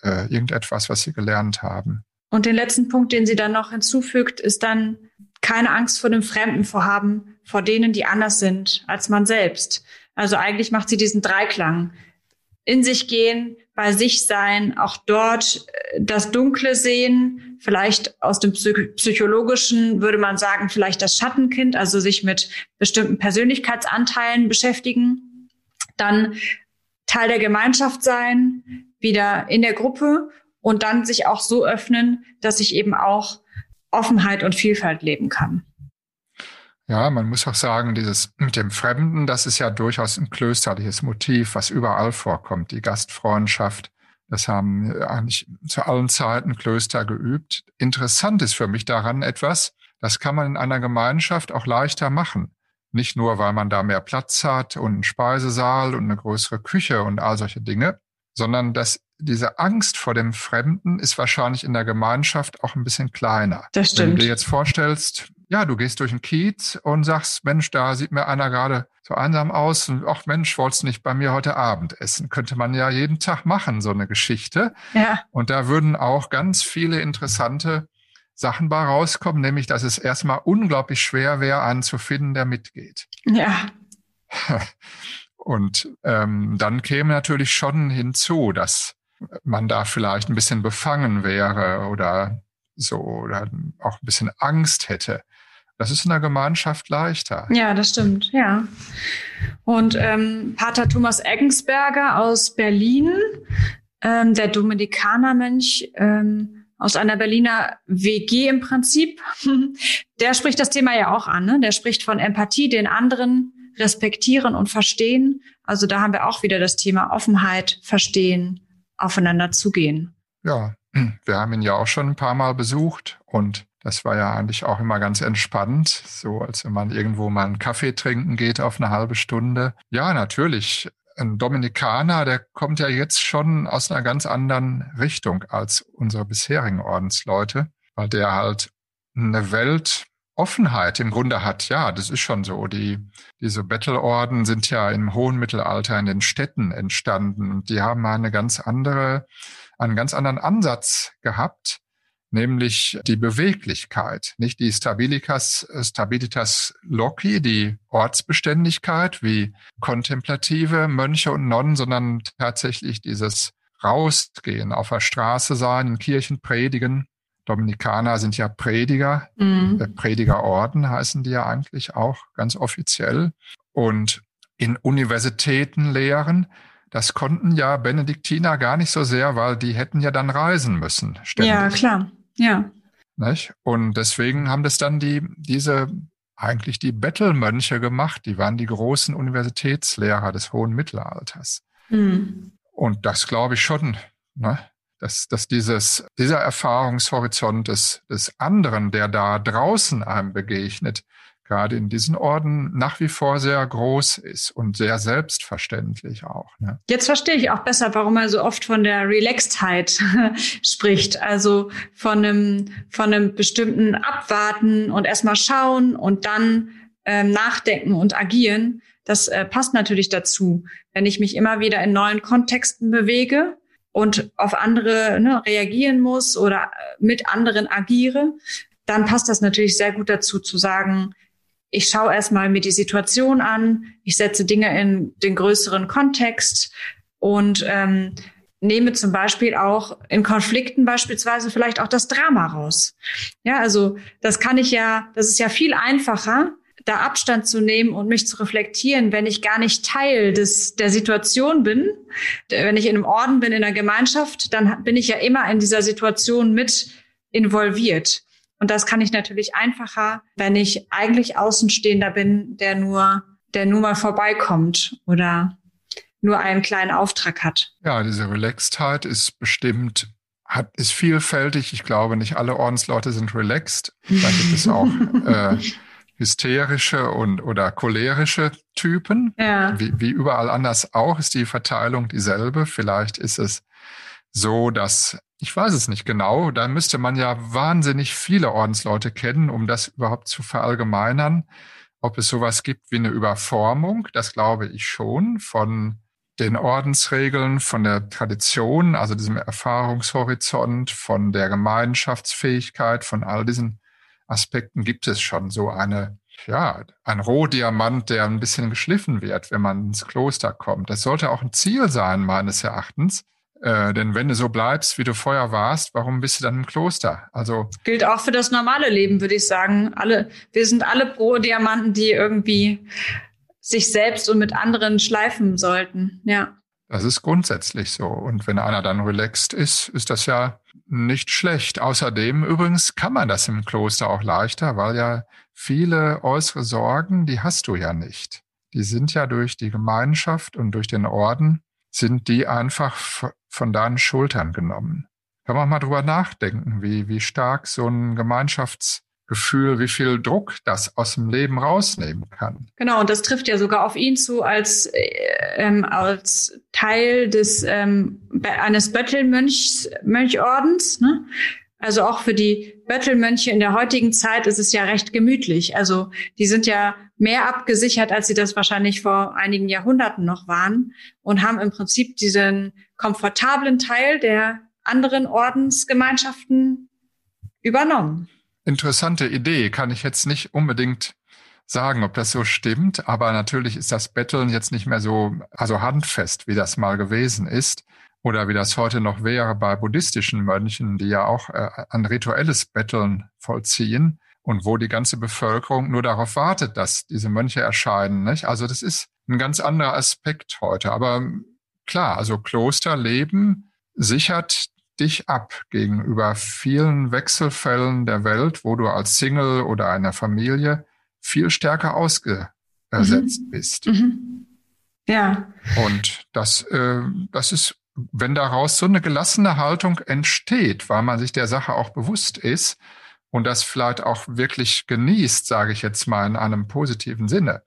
äh, irgendetwas, was sie gelernt haben. Und den letzten Punkt, den sie dann noch hinzufügt, ist dann keine Angst vor dem Fremden vorhaben, vor denen, die anders sind als man selbst. Also eigentlich macht sie diesen Dreiklang. In sich gehen, bei sich sein, auch dort äh, das Dunkle sehen, vielleicht aus dem Psychologischen würde man sagen, vielleicht das Schattenkind, also sich mit bestimmten Persönlichkeitsanteilen beschäftigen, dann Teil der Gemeinschaft sein, wieder in der Gruppe und dann sich auch so öffnen, dass ich eben auch Offenheit und Vielfalt leben kann. Ja, man muss auch sagen, dieses mit dem Fremden, das ist ja durchaus ein klösterliches Motiv, was überall vorkommt. Die Gastfreundschaft, das haben eigentlich zu allen Zeiten Klöster geübt. Interessant ist für mich daran etwas, das kann man in einer Gemeinschaft auch leichter machen. Nicht nur, weil man da mehr Platz hat und einen Speisesaal und eine größere Küche und all solche Dinge, sondern das diese Angst vor dem Fremden ist wahrscheinlich in der Gemeinschaft auch ein bisschen kleiner. Das stimmt. Wenn du dir jetzt vorstellst, ja, du gehst durch den Kiez und sagst, Mensch, da sieht mir einer gerade so einsam aus und ach Mensch, wolltest du nicht bei mir heute Abend essen? Könnte man ja jeden Tag machen, so eine Geschichte. Ja. Und da würden auch ganz viele interessante Sachen bei rauskommen, nämlich, dass es erstmal unglaublich schwer wäre, einen zu finden, der mitgeht. Ja. Und ähm, dann käme natürlich schon hinzu, dass man da vielleicht ein bisschen befangen wäre oder so oder auch ein bisschen Angst hätte. Das ist in der Gemeinschaft leichter. Ja, das stimmt, ja. Und ähm, Pater Thomas Eggensberger aus Berlin, ähm, der Dominikanermönch ähm, aus einer Berliner WG im Prinzip, der spricht das Thema ja auch an. Ne? Der spricht von Empathie, den anderen respektieren und verstehen. Also da haben wir auch wieder das Thema Offenheit, Verstehen, aufeinander zugehen. Ja, wir haben ihn ja auch schon ein paar Mal besucht und das war ja eigentlich auch immer ganz entspannt, so als wenn man irgendwo mal einen Kaffee trinken geht auf eine halbe Stunde. Ja, natürlich. Ein Dominikaner, der kommt ja jetzt schon aus einer ganz anderen Richtung als unsere bisherigen Ordensleute, weil der halt eine Weltoffenheit im Grunde hat. Ja, das ist schon so. Die, diese Bettelorden sind ja im hohen Mittelalter in den Städten entstanden und die haben eine ganz andere, einen ganz anderen Ansatz gehabt nämlich die Beweglichkeit, nicht die Stabilitas, Stabilitas Loci, die Ortsbeständigkeit wie kontemplative Mönche und Nonnen, sondern tatsächlich dieses Rausgehen, auf der Straße sein, in Kirchen predigen. Dominikaner sind ja Prediger, mhm. Predigerorden heißen die ja eigentlich auch ganz offiziell. Und in Universitäten lehren, das konnten ja Benediktiner gar nicht so sehr, weil die hätten ja dann reisen müssen. Ständig. Ja, klar. Ja. Nicht? Und deswegen haben das dann die, diese, eigentlich die Bettelmönche gemacht. Die waren die großen Universitätslehrer des hohen Mittelalters. Mhm. Und das glaube ich schon, ne? dass, dass dieses, dieser Erfahrungshorizont des, des anderen, der da draußen einem begegnet, gerade in diesen Orden nach wie vor sehr groß ist und sehr selbstverständlich auch. Ne? Jetzt verstehe ich auch besser, warum er so oft von der Relaxedheit spricht. Also von einem, von einem bestimmten Abwarten und erstmal schauen und dann ähm, nachdenken und agieren. Das äh, passt natürlich dazu, wenn ich mich immer wieder in neuen Kontexten bewege und auf andere ne, reagieren muss oder äh, mit anderen agiere, dann passt das natürlich sehr gut dazu zu sagen, ich schaue erstmal mir die Situation an, ich setze Dinge in den größeren Kontext und ähm, nehme zum Beispiel auch in Konflikten beispielsweise vielleicht auch das Drama raus. Ja, also das kann ich ja, das ist ja viel einfacher, da Abstand zu nehmen und mich zu reflektieren, wenn ich gar nicht Teil des, der Situation bin. Wenn ich in einem Orden bin, in einer Gemeinschaft, dann bin ich ja immer in dieser Situation mit involviert. Und das kann ich natürlich einfacher, wenn ich eigentlich Außenstehender bin, der nur, der nur mal vorbeikommt oder nur einen kleinen Auftrag hat. Ja, diese Relaxedheit ist bestimmt, hat, ist vielfältig. Ich glaube, nicht alle Ordensleute sind relaxed. Da gibt es auch äh, hysterische und oder cholerische Typen. Ja. Wie, wie überall anders auch ist die Verteilung dieselbe. Vielleicht ist es so, dass ich weiß es nicht genau. Da müsste man ja wahnsinnig viele Ordensleute kennen, um das überhaupt zu verallgemeinern. Ob es sowas gibt wie eine Überformung, das glaube ich schon, von den Ordensregeln, von der Tradition, also diesem Erfahrungshorizont, von der Gemeinschaftsfähigkeit, von all diesen Aspekten gibt es schon so eine, ja, ein Rohdiamant, der ein bisschen geschliffen wird, wenn man ins Kloster kommt. Das sollte auch ein Ziel sein, meines Erachtens. Äh, denn wenn du so bleibst, wie du vorher warst, warum bist du dann im Kloster? Also gilt auch für das normale Leben, würde ich sagen. Alle, wir sind alle pro Diamanten, die irgendwie sich selbst und mit anderen schleifen sollten. Ja. Das ist grundsätzlich so. Und wenn einer dann relaxed ist, ist das ja nicht schlecht. Außerdem übrigens kann man das im Kloster auch leichter, weil ja viele äußere Sorgen, die hast du ja nicht. Die sind ja durch die Gemeinschaft und durch den Orden sind die einfach von deinen Schultern genommen. Kann man mal drüber nachdenken, wie, wie stark so ein Gemeinschaftsgefühl Gefühl, wie viel Druck das aus dem Leben rausnehmen kann. Genau, und das trifft ja sogar auf ihn zu als, äh, ähm, als Teil des ähm, eines Böttelmönchordens. Ne? Also auch für die Böttelmönche in der heutigen Zeit ist es ja recht gemütlich. Also die sind ja mehr abgesichert, als sie das wahrscheinlich vor einigen Jahrhunderten noch waren und haben im Prinzip diesen komfortablen Teil der anderen Ordensgemeinschaften übernommen interessante Idee. Kann ich jetzt nicht unbedingt sagen, ob das so stimmt, aber natürlich ist das Betteln jetzt nicht mehr so, also handfest, wie das mal gewesen ist oder wie das heute noch wäre bei buddhistischen Mönchen, die ja auch äh, ein rituelles Betteln vollziehen und wo die ganze Bevölkerung nur darauf wartet, dass diese Mönche erscheinen. Nicht? Also das ist ein ganz anderer Aspekt heute. Aber klar, also Klosterleben sichert dich ab gegenüber vielen Wechselfällen der Welt, wo du als Single oder einer Familie viel stärker ausgesetzt mhm. bist. Mhm. Ja. Und das, äh, das ist, wenn daraus so eine gelassene Haltung entsteht, weil man sich der Sache auch bewusst ist und das vielleicht auch wirklich genießt, sage ich jetzt mal in einem positiven Sinne,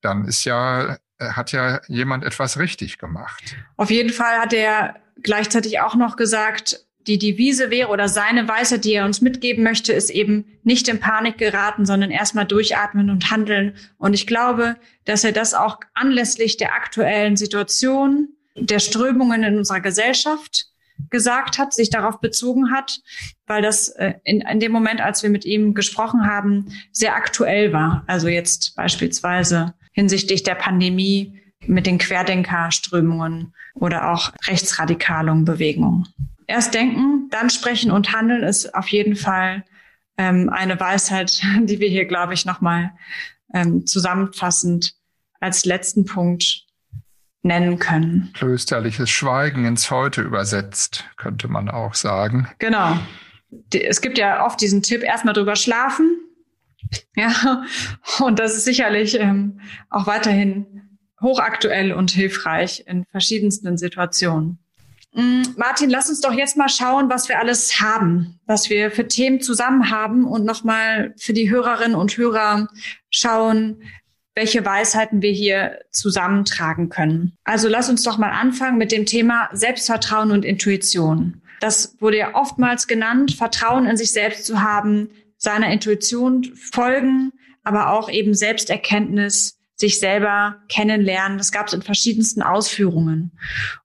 dann ist ja, hat ja jemand etwas richtig gemacht. Auf jeden Fall hat er gleichzeitig auch noch gesagt, die Devise wäre oder seine Weisheit, die er uns mitgeben möchte, ist eben nicht in Panik geraten, sondern erstmal durchatmen und handeln. Und ich glaube, dass er das auch anlässlich der aktuellen Situation, der Strömungen in unserer Gesellschaft gesagt hat, sich darauf bezogen hat, weil das äh, in, in dem Moment, als wir mit ihm gesprochen haben, sehr aktuell war. Also jetzt beispielsweise hinsichtlich der Pandemie mit den Querdenkerströmungen oder auch rechtsradikalen Bewegungen. Erst denken, dann sprechen und handeln ist auf jeden Fall ähm, eine Weisheit, die wir hier, glaube ich, nochmal ähm, zusammenfassend als letzten Punkt nennen können. Klösterliches Schweigen ins Heute übersetzt, könnte man auch sagen. Genau. Es gibt ja oft diesen Tipp, erstmal drüber schlafen. Ja, und das ist sicherlich ähm, auch weiterhin hochaktuell und hilfreich in verschiedensten Situationen. Mm, Martin, lass uns doch jetzt mal schauen, was wir alles haben, was wir für Themen zusammen haben und nochmal für die Hörerinnen und Hörer schauen, welche Weisheiten wir hier zusammentragen können. Also lass uns doch mal anfangen mit dem Thema Selbstvertrauen und Intuition. Das wurde ja oftmals genannt, Vertrauen in sich selbst zu haben, seiner Intuition folgen, aber auch eben Selbsterkenntnis sich selber kennenlernen. Das gab es in verschiedensten Ausführungen.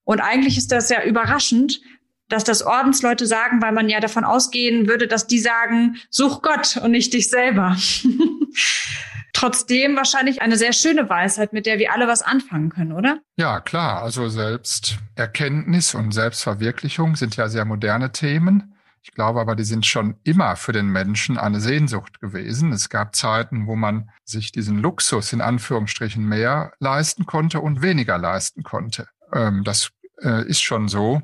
Und eigentlich ist das ja überraschend, dass das Ordensleute sagen, weil man ja davon ausgehen würde, dass die sagen, such Gott und nicht dich selber. Trotzdem wahrscheinlich eine sehr schöne Weisheit, mit der wir alle was anfangen können, oder? Ja, klar. Also Selbsterkenntnis und Selbstverwirklichung sind ja sehr moderne Themen. Ich glaube aber, die sind schon immer für den Menschen eine Sehnsucht gewesen. Es gab Zeiten, wo man sich diesen Luxus in Anführungsstrichen mehr leisten konnte und weniger leisten konnte. Ähm, das äh, ist schon so.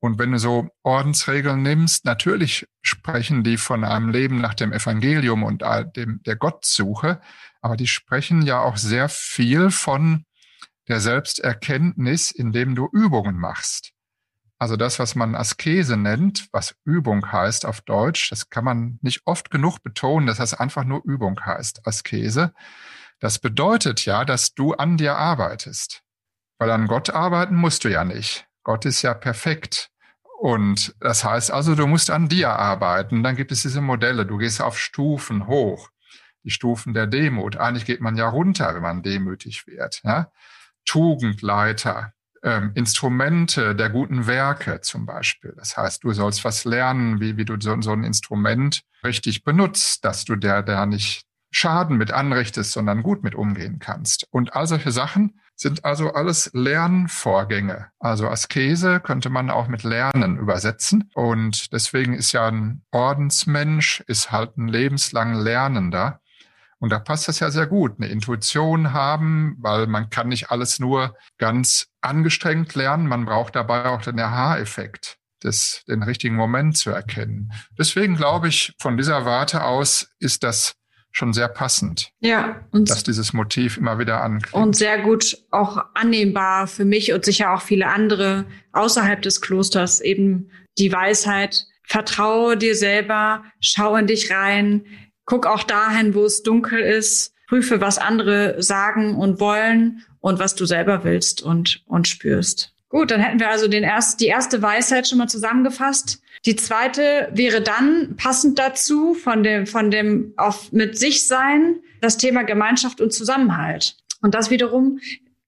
Und wenn du so Ordensregeln nimmst, natürlich sprechen die von einem Leben nach dem Evangelium und dem, der Gottsuche, aber die sprechen ja auch sehr viel von der Selbsterkenntnis, indem du Übungen machst. Also das, was man Askese nennt, was Übung heißt auf Deutsch, das kann man nicht oft genug betonen, dass das einfach nur Übung heißt, Askese. Das bedeutet ja, dass du an dir arbeitest. Weil an Gott arbeiten musst du ja nicht. Gott ist ja perfekt. Und das heißt also, du musst an dir arbeiten. Dann gibt es diese Modelle. Du gehst auf Stufen hoch. Die Stufen der Demut. Eigentlich geht man ja runter, wenn man demütig wird. Ja? Tugendleiter, ähm, Instrumente der guten Werke zum Beispiel. Das heißt, du sollst was lernen, wie, wie du so, so ein Instrument richtig benutzt, dass du der, der nicht Schaden mit anrichtest, sondern gut mit umgehen kannst. Und all solche Sachen sind also alles Lernvorgänge. Also Askese könnte man auch mit Lernen übersetzen. Und deswegen ist ja ein Ordensmensch, ist halt ein lebenslang Lernender. Und da passt das ja sehr gut, eine Intuition haben, weil man kann nicht alles nur ganz angestrengt lernen. Man braucht dabei auch den Aha-Effekt, des, den richtigen Moment zu erkennen. Deswegen glaube ich, von dieser Warte aus ist das schon sehr passend. Ja, und dass dieses Motiv immer wieder anklingt. Und sehr gut auch annehmbar für mich und sicher auch viele andere außerhalb des Klosters eben die Weisheit, vertraue dir selber, schau in dich rein, Guck auch dahin, wo es dunkel ist. Prüfe, was andere sagen und wollen und was du selber willst und, und spürst. Gut, dann hätten wir also den erst, die erste Weisheit schon mal zusammengefasst. Die zweite wäre dann passend dazu von dem, von dem auf mit sich sein, das Thema Gemeinschaft und Zusammenhalt. Und das wiederum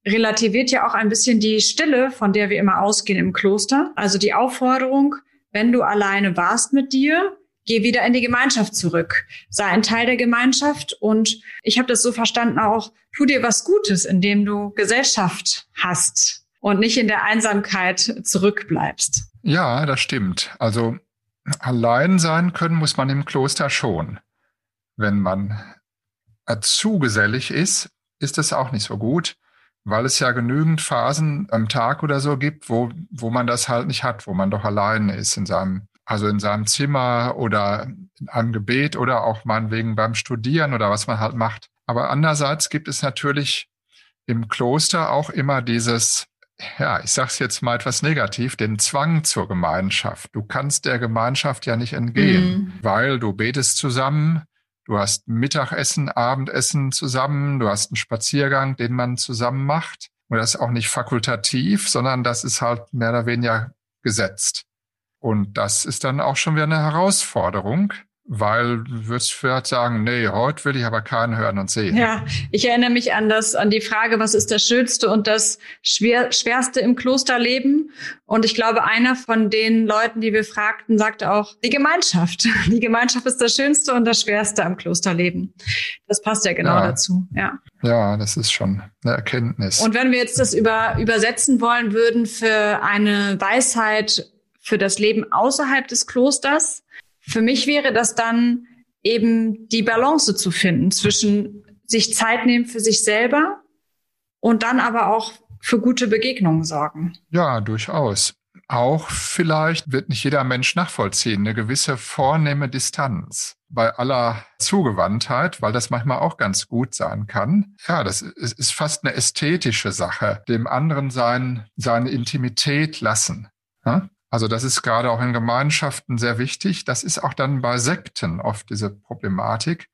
relativiert ja auch ein bisschen die Stille, von der wir immer ausgehen im Kloster. Also die Aufforderung, wenn du alleine warst mit dir, geh wieder in die Gemeinschaft zurück. Sei ein Teil der Gemeinschaft und ich habe das so verstanden auch, tu dir was Gutes, indem du Gesellschaft hast und nicht in der Einsamkeit zurückbleibst. Ja, das stimmt. Also allein sein können muss man im Kloster schon. Wenn man zu gesellig ist, ist es auch nicht so gut, weil es ja genügend Phasen am Tag oder so gibt, wo, wo man das halt nicht hat, wo man doch allein ist in seinem, also in seinem Zimmer oder in einem Gebet oder auch meinetwegen beim Studieren oder was man halt macht. Aber andererseits gibt es natürlich im Kloster auch immer dieses ja, ich sage es jetzt mal etwas negativ, den Zwang zur Gemeinschaft. Du kannst der Gemeinschaft ja nicht entgehen, mhm. weil du betest zusammen, du hast Mittagessen, Abendessen zusammen, du hast einen Spaziergang, den man zusammen macht. Und das ist auch nicht fakultativ, sondern das ist halt mehr oder weniger gesetzt. Und das ist dann auch schon wieder eine Herausforderung, weil du würdest vielleicht sagen, nee, heute will ich aber keinen hören und sehen. Ja, ich erinnere mich an das, an die Frage, was ist das Schönste und das Schwer, Schwerste im Klosterleben? Und ich glaube, einer von den Leuten, die wir fragten, sagte auch, die Gemeinschaft. Die Gemeinschaft ist das Schönste und das Schwerste am Klosterleben. Das passt ja genau ja. dazu, ja. Ja, das ist schon eine Erkenntnis. Und wenn wir jetzt das über, übersetzen wollen würden für eine Weisheit für das Leben außerhalb des Klosters, für mich wäre das dann eben die Balance zu finden zwischen sich Zeit nehmen für sich selber und dann aber auch für gute Begegnungen sorgen. Ja, durchaus. Auch vielleicht wird nicht jeder Mensch nachvollziehen, eine gewisse vornehme Distanz bei aller Zugewandtheit, weil das manchmal auch ganz gut sein kann. Ja, das ist fast eine ästhetische Sache, dem anderen sein, seine Intimität lassen. Also das ist gerade auch in Gemeinschaften sehr wichtig. Das ist auch dann bei Sekten oft diese Problematik,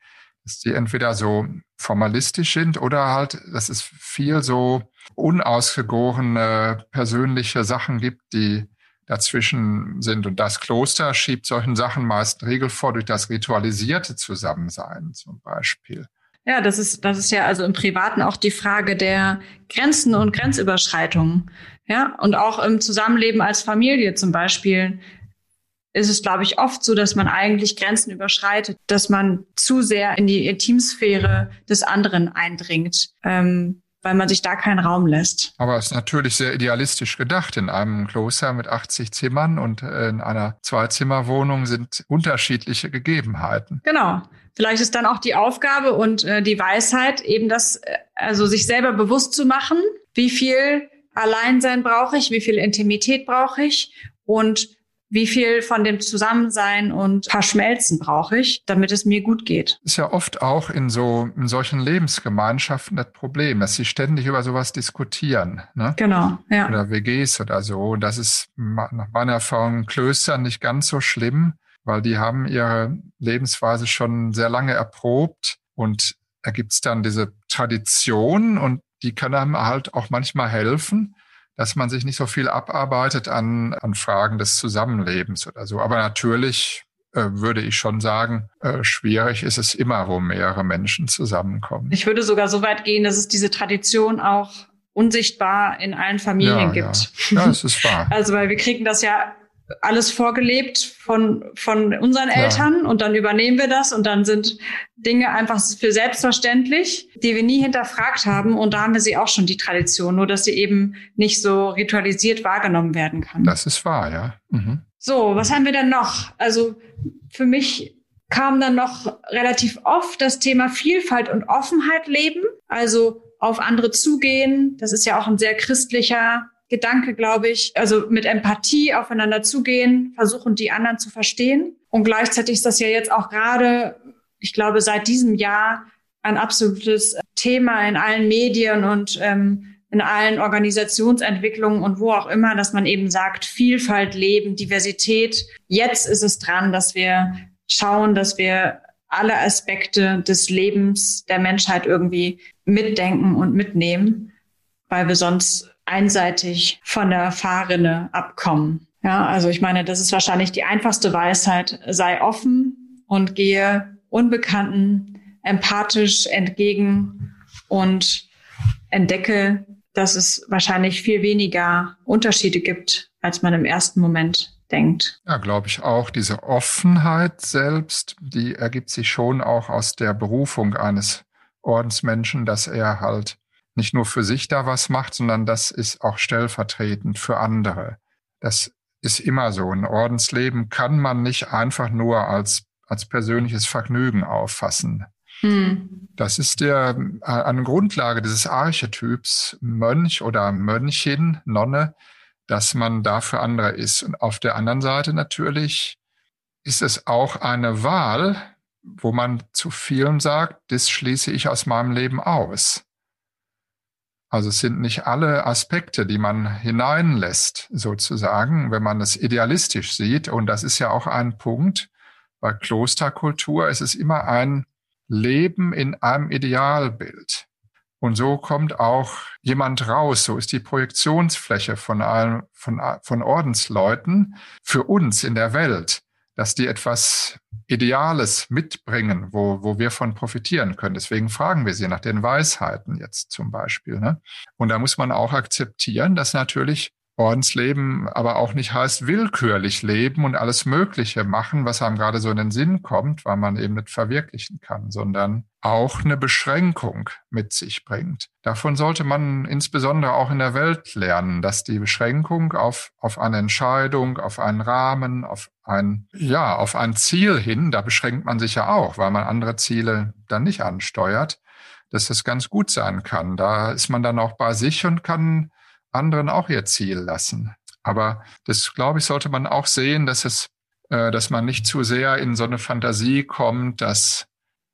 dass die entweder so formalistisch sind oder halt, dass es viel so unausgegorene persönliche Sachen gibt, die dazwischen sind. Und das Kloster schiebt solchen Sachen meist Regel vor durch das ritualisierte Zusammensein zum Beispiel. Ja, das ist, das ist ja also im Privaten auch die Frage der Grenzen und Grenzüberschreitungen. Ja, und auch im Zusammenleben als Familie zum Beispiel ist es, glaube ich, oft so, dass man eigentlich Grenzen überschreitet, dass man zu sehr in die Intimsphäre des anderen eindringt, ähm, weil man sich da keinen Raum lässt. Aber es ist natürlich sehr idealistisch gedacht. In einem Kloster mit 80 Zimmern und äh, in einer Zweizimmerwohnung sind unterschiedliche Gegebenheiten. Genau. Vielleicht ist dann auch die Aufgabe und äh, die Weisheit eben das, äh, also sich selber bewusst zu machen, wie viel Alleinsein brauche ich, wie viel Intimität brauche ich und wie viel von dem Zusammensein und Verschmelzen brauche ich, damit es mir gut geht. Ist ja oft auch in so in solchen Lebensgemeinschaften das Problem, dass sie ständig über sowas diskutieren. Ne? Genau, ja. Oder WGs oder so. Das ist nach meiner Erfahrung in Klöstern nicht ganz so schlimm, weil die haben ihre Lebensweise schon sehr lange erprobt und da gibt's dann diese Tradition und die können einem halt auch manchmal helfen, dass man sich nicht so viel abarbeitet an, an Fragen des Zusammenlebens oder so. Aber natürlich äh, würde ich schon sagen, äh, schwierig ist es immer, wo mehrere Menschen zusammenkommen. Ich würde sogar so weit gehen, dass es diese Tradition auch unsichtbar in allen Familien ja, gibt. Ja. ja, es ist wahr. Also, weil wir kriegen das ja alles vorgelebt von, von unseren Eltern ja. und dann übernehmen wir das und dann sind Dinge einfach für selbstverständlich, die wir nie hinterfragt haben und da haben wir sie auch schon die Tradition, nur dass sie eben nicht so ritualisiert wahrgenommen werden kann. Das ist wahr, ja. Mhm. So, was haben wir denn noch? Also für mich kam dann noch relativ oft das Thema Vielfalt und Offenheit leben, also auf andere zugehen. Das ist ja auch ein sehr christlicher Gedanke, glaube ich. Also mit Empathie aufeinander zugehen, versuchen, die anderen zu verstehen. Und gleichzeitig ist das ja jetzt auch gerade, ich glaube, seit diesem Jahr ein absolutes Thema in allen Medien und ähm, in allen Organisationsentwicklungen und wo auch immer, dass man eben sagt, Vielfalt leben, Diversität. Jetzt ist es dran, dass wir schauen, dass wir alle Aspekte des Lebens der Menschheit irgendwie mitdenken und mitnehmen, weil wir sonst einseitig von der Fahrrinne abkommen. Ja, also ich meine, das ist wahrscheinlich die einfachste Weisheit. Sei offen und gehe Unbekannten empathisch entgegen und entdecke, dass es wahrscheinlich viel weniger Unterschiede gibt, als man im ersten Moment denkt. Ja, glaube ich auch. Diese Offenheit selbst, die ergibt sich schon auch aus der Berufung eines Ordensmenschen, dass er halt nicht nur für sich da was macht, sondern das ist auch stellvertretend für andere. Das ist immer so. Ein Ordensleben kann man nicht einfach nur als, als persönliches Vergnügen auffassen. Hm. Das ist der, äh, eine Grundlage dieses Archetyps Mönch oder Mönchin, Nonne, dass man da für andere ist. Und auf der anderen Seite natürlich ist es auch eine Wahl, wo man zu vielen sagt, das schließe ich aus meinem Leben aus. Also es sind nicht alle Aspekte, die man hineinlässt, sozusagen, wenn man es idealistisch sieht. Und das ist ja auch ein Punkt bei Klosterkultur. Es ist immer ein Leben in einem Idealbild. Und so kommt auch jemand raus. So ist die Projektionsfläche von, allen, von, von Ordensleuten für uns in der Welt, dass die etwas Ideales mitbringen, wo, wo wir von profitieren können. Deswegen fragen wir sie nach den Weisheiten jetzt zum Beispiel. Ne? Und da muss man auch akzeptieren, dass natürlich Ordensleben aber auch nicht heißt willkürlich leben und alles Mögliche machen, was einem gerade so in den Sinn kommt, weil man eben nicht verwirklichen kann, sondern auch eine Beschränkung mit sich bringt. Davon sollte man insbesondere auch in der Welt lernen, dass die Beschränkung auf, auf eine Entscheidung, auf einen Rahmen, auf ein, ja, auf ein Ziel hin, da beschränkt man sich ja auch, weil man andere Ziele dann nicht ansteuert, dass das ganz gut sein kann. Da ist man dann auch bei sich und kann anderen auch ihr Ziel lassen. Aber das, glaube ich, sollte man auch sehen, dass es, äh, dass man nicht zu sehr in so eine Fantasie kommt, dass,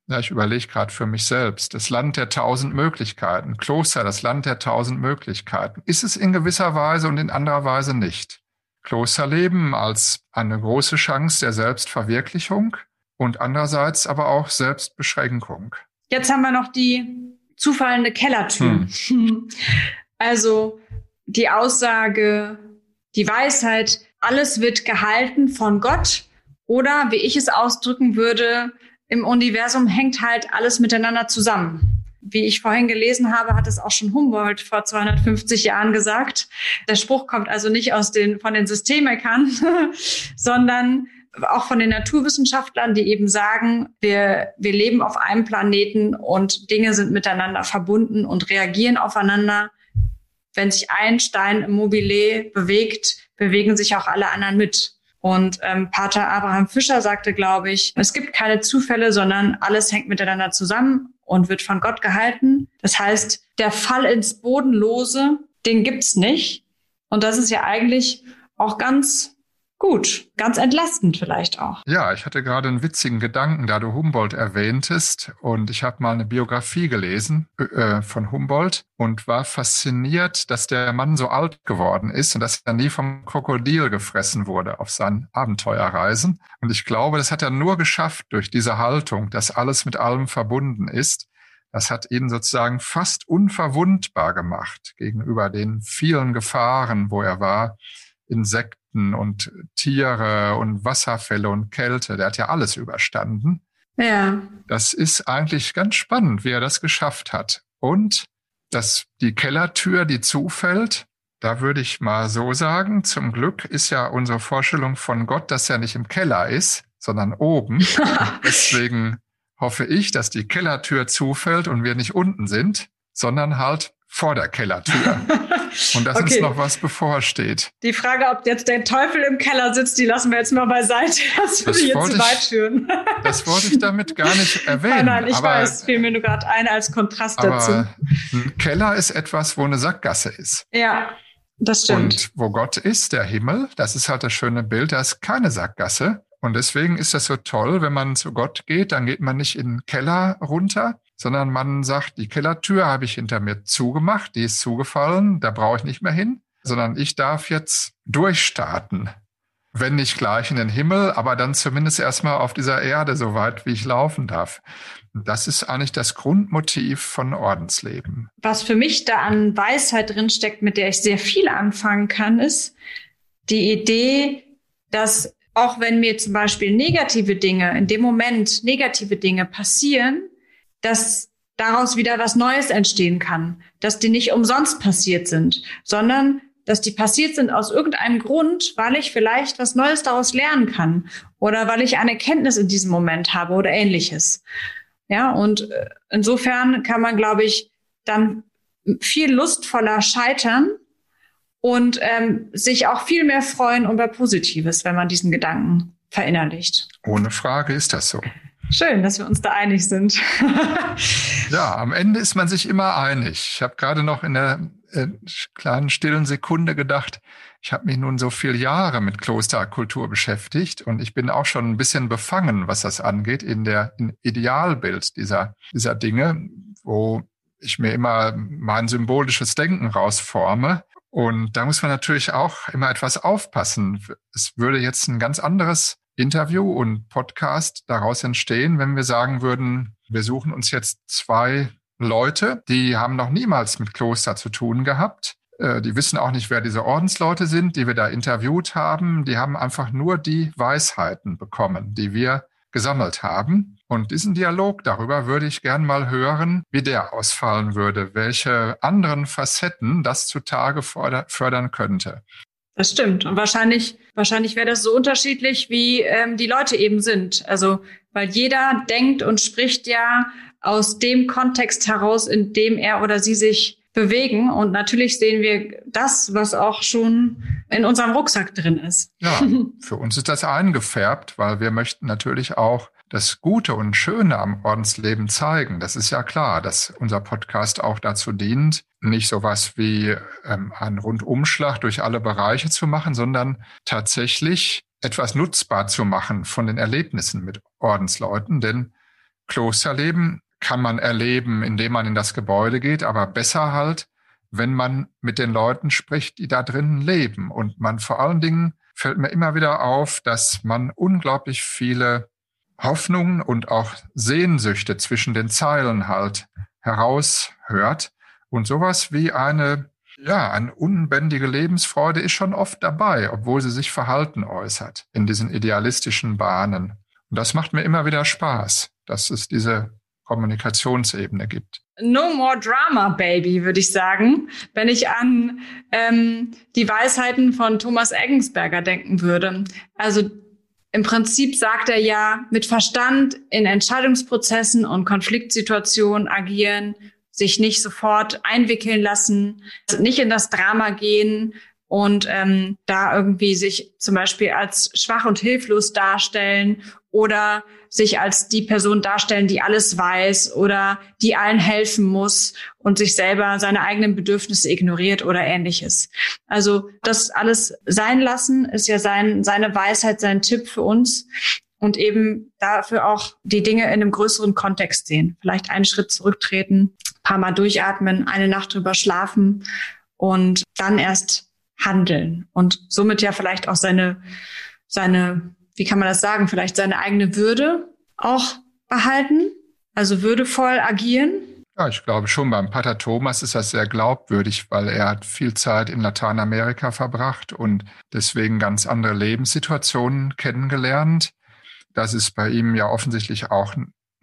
ja, ich überlege gerade für mich selbst, das Land der tausend Möglichkeiten, Kloster, das Land der tausend Möglichkeiten. Ist es in gewisser Weise und in anderer Weise nicht. Klosterleben als eine große Chance der Selbstverwirklichung und andererseits aber auch Selbstbeschränkung. Jetzt haben wir noch die zufallende Kellertür. Hm. Also die Aussage, die Weisheit, alles wird gehalten von Gott oder wie ich es ausdrücken würde, im Universum hängt halt alles miteinander zusammen. Wie ich vorhin gelesen habe, hat es auch schon Humboldt vor 250 Jahren gesagt. Der Spruch kommt also nicht aus den, von den Systemikern, sondern auch von den Naturwissenschaftlern, die eben sagen, wir, wir leben auf einem Planeten und Dinge sind miteinander verbunden und reagieren aufeinander wenn sich ein Stein im Mobile bewegt, bewegen sich auch alle anderen mit. Und ähm, Pater Abraham Fischer sagte, glaube ich, es gibt keine Zufälle, sondern alles hängt miteinander zusammen und wird von Gott gehalten. Das heißt, der Fall ins Bodenlose, den gibt's nicht. Und das ist ja eigentlich auch ganz gut, ganz entlastend vielleicht auch. Ja, ich hatte gerade einen witzigen Gedanken, da du Humboldt erwähntest und ich habe mal eine Biografie gelesen äh, von Humboldt und war fasziniert, dass der Mann so alt geworden ist und dass er nie vom Krokodil gefressen wurde auf seinen Abenteuerreisen. Und ich glaube, das hat er nur geschafft durch diese Haltung, dass alles mit allem verbunden ist. Das hat ihn sozusagen fast unverwundbar gemacht gegenüber den vielen Gefahren, wo er war. Insekten und Tiere und Wasserfälle und Kälte. Der hat ja alles überstanden. Ja. Das ist eigentlich ganz spannend, wie er das geschafft hat. Und dass die Kellertür, die zufällt, da würde ich mal so sagen, zum Glück ist ja unsere Vorstellung von Gott, dass er nicht im Keller ist, sondern oben. Deswegen hoffe ich, dass die Kellertür zufällt und wir nicht unten sind, sondern halt vor der Kellertür. Und dass okay. uns noch was bevorsteht. Die Frage, ob jetzt der Teufel im Keller sitzt, die lassen wir jetzt mal beiseite. Das würde jetzt zu weit führen. Das wollte ich damit gar nicht erwähnen. Nein, nein, ich aber, weiß, fiel mir nur gerade ein als Kontrast dazu. Ein Keller ist etwas, wo eine Sackgasse ist. Ja, das stimmt. Und wo Gott ist, der Himmel, das ist halt das schöne Bild, da ist keine Sackgasse. Und deswegen ist das so toll, wenn man zu Gott geht, dann geht man nicht in den Keller runter, sondern man sagt, die Kellertür habe ich hinter mir zugemacht, die ist zugefallen, da brauche ich nicht mehr hin, sondern ich darf jetzt durchstarten. wenn nicht gleich in den Himmel, aber dann zumindest erstmal auf dieser Erde, so weit wie ich laufen darf. Das ist eigentlich das Grundmotiv von Ordensleben. Was für mich da an Weisheit drinsteckt, mit der ich sehr viel anfangen kann, ist die Idee, dass auch wenn mir zum Beispiel negative Dinge, in dem Moment negative Dinge passieren, dass daraus wieder was Neues entstehen kann, dass die nicht umsonst passiert sind, sondern dass die passiert sind aus irgendeinem Grund, weil ich vielleicht was Neues daraus lernen kann oder weil ich eine Kenntnis in diesem Moment habe oder ähnliches. Ja, und äh, insofern kann man, glaube ich, dann viel lustvoller scheitern und ähm, sich auch viel mehr freuen über Positives, wenn man diesen Gedanken verinnerlicht. Ohne Frage ist das so. Schön, dass wir uns da einig sind. ja, am Ende ist man sich immer einig. Ich habe gerade noch in der äh, kleinen stillen Sekunde gedacht, ich habe mich nun so viele Jahre mit Klosterkultur beschäftigt und ich bin auch schon ein bisschen befangen, was das angeht, in der in Idealbild dieser, dieser Dinge, wo ich mir immer mein symbolisches Denken rausforme. Und da muss man natürlich auch immer etwas aufpassen. Es würde jetzt ein ganz anderes Interview und Podcast daraus entstehen, wenn wir sagen würden, wir suchen uns jetzt zwei Leute, die haben noch niemals mit Kloster zu tun gehabt äh, die wissen auch nicht, wer diese Ordensleute sind, die wir da interviewt haben. Die haben einfach nur die Weisheiten bekommen, die wir gesammelt haben. Und diesen Dialog darüber würde ich gern mal hören, wie der ausfallen würde, welche anderen Facetten das zutage fördern könnte. Das stimmt. Und wahrscheinlich, wahrscheinlich wäre das so unterschiedlich, wie ähm, die Leute eben sind. Also, weil jeder denkt und spricht ja aus dem Kontext heraus, in dem er oder sie sich bewegen. Und natürlich sehen wir das, was auch schon in unserem Rucksack drin ist. Ja, für uns ist das eingefärbt, weil wir möchten natürlich auch das Gute und Schöne am Ordensleben zeigen. Das ist ja klar, dass unser Podcast auch dazu dient, nicht sowas wie ähm, einen Rundumschlag durch alle Bereiche zu machen, sondern tatsächlich etwas nutzbar zu machen von den Erlebnissen mit Ordensleuten. Denn Klosterleben kann man erleben, indem man in das Gebäude geht, aber besser halt, wenn man mit den Leuten spricht, die da drinnen leben. Und man vor allen Dingen fällt mir immer wieder auf, dass man unglaublich viele Hoffnungen und auch Sehnsüchte zwischen den Zeilen halt heraushört. Und sowas wie eine, ja, eine unbändige Lebensfreude ist schon oft dabei, obwohl sie sich Verhalten äußert in diesen idealistischen Bahnen. Und das macht mir immer wieder Spaß, dass es diese Kommunikationsebene gibt. No more drama, baby, würde ich sagen, wenn ich an ähm, die Weisheiten von Thomas Eggensberger denken würde. Also im Prinzip sagt er ja, mit Verstand in Entscheidungsprozessen und Konfliktsituationen agieren, sich nicht sofort einwickeln lassen, nicht in das Drama gehen und ähm, da irgendwie sich zum Beispiel als schwach und hilflos darstellen oder sich als die Person darstellen, die alles weiß oder die allen helfen muss und sich selber seine eigenen Bedürfnisse ignoriert oder ähnliches. Also das alles sein lassen ist ja sein, seine Weisheit, sein Tipp für uns und eben dafür auch die Dinge in einem größeren Kontext sehen. Vielleicht einen Schritt zurücktreten, paar Mal durchatmen, eine Nacht drüber schlafen und dann erst handeln und somit ja vielleicht auch seine, seine wie kann man das sagen, vielleicht seine eigene Würde auch behalten, also würdevoll agieren? Ja, ich glaube schon. Beim Pater Thomas ist das sehr glaubwürdig, weil er hat viel Zeit in Lateinamerika verbracht und deswegen ganz andere Lebenssituationen kennengelernt. Das ist bei ihm ja offensichtlich auch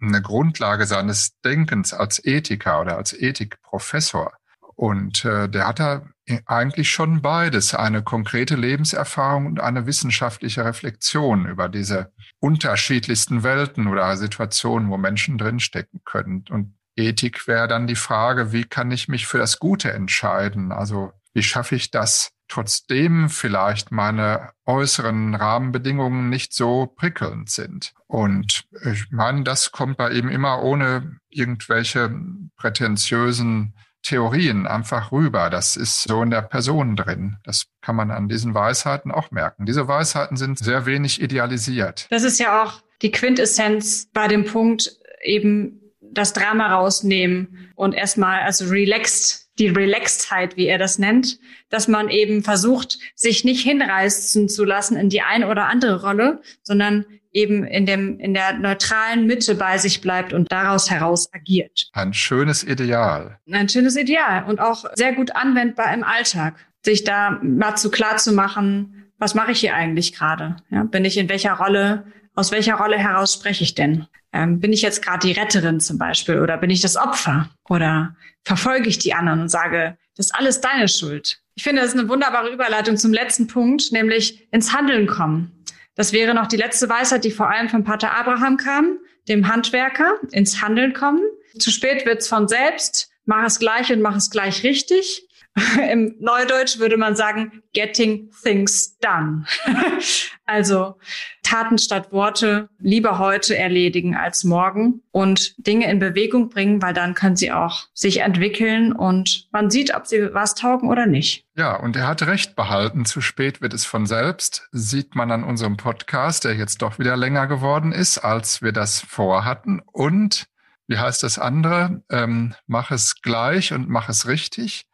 eine Grundlage seines Denkens als Ethiker oder als Ethikprofessor. Und äh, der hat da eigentlich schon beides, eine konkrete Lebenserfahrung und eine wissenschaftliche Reflexion über diese unterschiedlichsten Welten oder Situationen, wo Menschen drinstecken können. Und Ethik wäre dann die Frage, wie kann ich mich für das Gute entscheiden? Also wie schaffe ich das, trotzdem vielleicht meine äußeren Rahmenbedingungen nicht so prickelnd sind. Und ich meine, das kommt bei ihm immer ohne irgendwelche prätentiösen Theorien einfach rüber. Das ist so in der Person drin. Das kann man an diesen Weisheiten auch merken. Diese Weisheiten sind sehr wenig idealisiert. Das ist ja auch die Quintessenz bei dem Punkt eben das Drama rausnehmen und erstmal also relaxed die Relaxedheit, wie er das nennt, dass man eben versucht, sich nicht hinreißen zu lassen in die eine oder andere Rolle, sondern eben in dem, in der neutralen Mitte bei sich bleibt und daraus heraus agiert. Ein schönes Ideal. Ein schönes Ideal und auch sehr gut anwendbar im Alltag. Sich da mal zu klar zu machen, was mache ich hier eigentlich gerade? Ja, bin ich in welcher Rolle? Aus welcher Rolle heraus spreche ich denn? Ähm, bin ich jetzt gerade die Retterin zum Beispiel oder bin ich das Opfer? Oder verfolge ich die anderen und sage, das ist alles deine Schuld? Ich finde, das ist eine wunderbare Überleitung zum letzten Punkt, nämlich ins Handeln kommen. Das wäre noch die letzte Weisheit, die vor allem von Pater Abraham kam, dem Handwerker, ins Handeln kommen. Zu spät wird's von selbst. Mach es gleich und mach es gleich richtig. Im Neudeutsch würde man sagen, getting things done. also Taten statt Worte lieber heute erledigen als morgen und Dinge in Bewegung bringen, weil dann können sie auch sich entwickeln und man sieht, ob sie was taugen oder nicht. Ja, und er hat recht behalten. Zu spät wird es von selbst. Sieht man an unserem Podcast, der jetzt doch wieder länger geworden ist, als wir das vorhatten. Und wie heißt das andere? Ähm, mach es gleich und mach es richtig.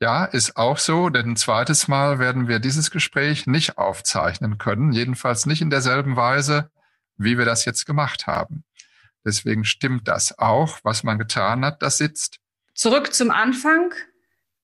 Ja, ist auch so, denn ein zweites Mal werden wir dieses Gespräch nicht aufzeichnen können, jedenfalls nicht in derselben Weise, wie wir das jetzt gemacht haben. Deswegen stimmt das auch, was man getan hat, das sitzt. Zurück zum Anfang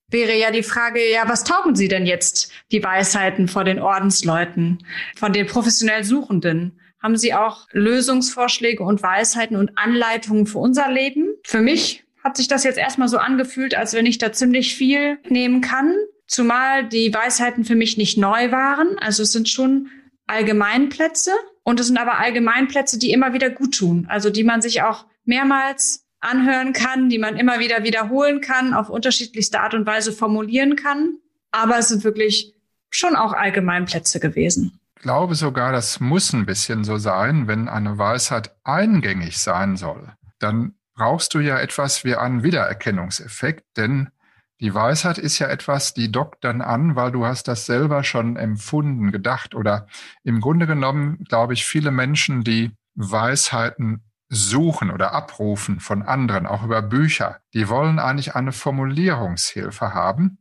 wäre ja die Frage, ja, was taugen Sie denn jetzt, die Weisheiten vor den Ordensleuten, von den professionell Suchenden? Haben Sie auch Lösungsvorschläge und Weisheiten und Anleitungen für unser Leben? Für mich hat sich das jetzt erstmal so angefühlt, als wenn ich da ziemlich viel nehmen kann. Zumal die Weisheiten für mich nicht neu waren. Also es sind schon Allgemeinplätze und es sind aber Allgemeinplätze, die immer wieder gut tun. Also die man sich auch mehrmals anhören kann, die man immer wieder wiederholen kann, auf unterschiedlichste Art und Weise formulieren kann. Aber es sind wirklich schon auch Allgemeinplätze gewesen. Ich glaube sogar, das muss ein bisschen so sein, wenn eine Weisheit eingängig sein soll. Dann brauchst du ja etwas wie einen Wiedererkennungseffekt, denn die Weisheit ist ja etwas, die dockt dann an, weil du hast das selber schon empfunden, gedacht oder im Grunde genommen, glaube ich, viele Menschen, die Weisheiten suchen oder abrufen von anderen, auch über Bücher, die wollen eigentlich eine Formulierungshilfe haben.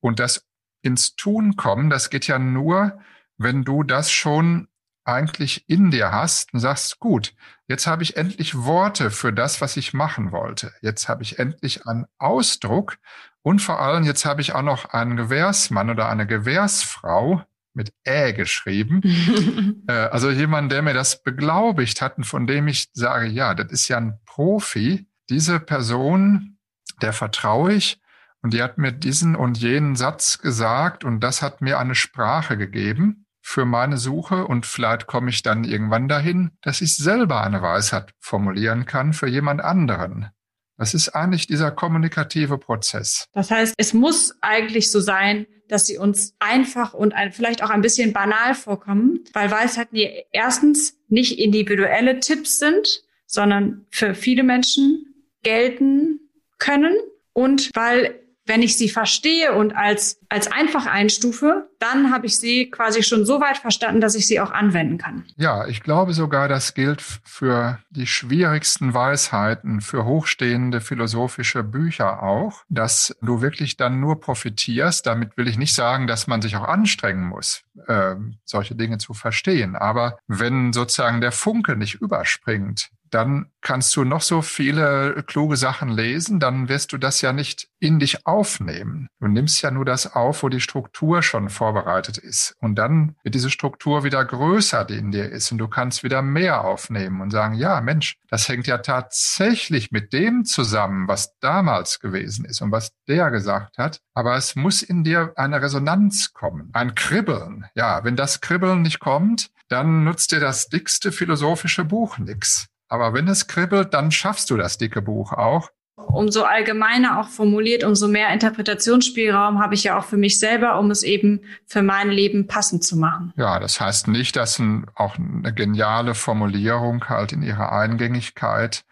Und das ins Tun kommen, das geht ja nur, wenn du das schon eigentlich in dir hast und sagst, gut, jetzt habe ich endlich Worte für das, was ich machen wollte. Jetzt habe ich endlich einen Ausdruck und vor allem jetzt habe ich auch noch einen Gewährsmann oder eine Gewährsfrau mit Ä geschrieben. äh, also jemand, der mir das beglaubigt hat und von dem ich sage, ja, das ist ja ein Profi. Diese Person, der vertraue ich und die hat mir diesen und jenen Satz gesagt und das hat mir eine Sprache gegeben für meine Suche und vielleicht komme ich dann irgendwann dahin, dass ich selber eine Weisheit formulieren kann für jemand anderen. Das ist eigentlich dieser kommunikative Prozess. Das heißt, es muss eigentlich so sein, dass sie uns einfach und ein, vielleicht auch ein bisschen banal vorkommen, weil Weisheiten die erstens nicht individuelle Tipps sind, sondern für viele Menschen gelten können und weil wenn ich sie verstehe und als, als einfach einstufe, dann habe ich sie quasi schon so weit verstanden, dass ich sie auch anwenden kann. Ja, ich glaube sogar, das gilt für die schwierigsten Weisheiten, für hochstehende philosophische Bücher auch, dass du wirklich dann nur profitierst. Damit will ich nicht sagen, dass man sich auch anstrengen muss, äh, solche Dinge zu verstehen. Aber wenn sozusagen der Funke nicht überspringt, dann kannst du noch so viele kluge Sachen lesen, dann wirst du das ja nicht in dich aufnehmen. Du nimmst ja nur das auf, wo die Struktur schon vorbereitet ist. Und dann wird diese Struktur wieder größer, die in dir ist. Und du kannst wieder mehr aufnehmen und sagen, ja, Mensch, das hängt ja tatsächlich mit dem zusammen, was damals gewesen ist und was der gesagt hat. Aber es muss in dir eine Resonanz kommen, ein Kribbeln. Ja, wenn das Kribbeln nicht kommt, dann nutzt dir das dickste philosophische Buch nix. Aber wenn es kribbelt, dann schaffst du das dicke Buch auch. Umso allgemeiner auch formuliert, umso mehr Interpretationsspielraum habe ich ja auch für mich selber, um es eben für mein Leben passend zu machen. Ja, das heißt nicht, dass ein, auch eine geniale Formulierung halt in ihrer Eingängigkeit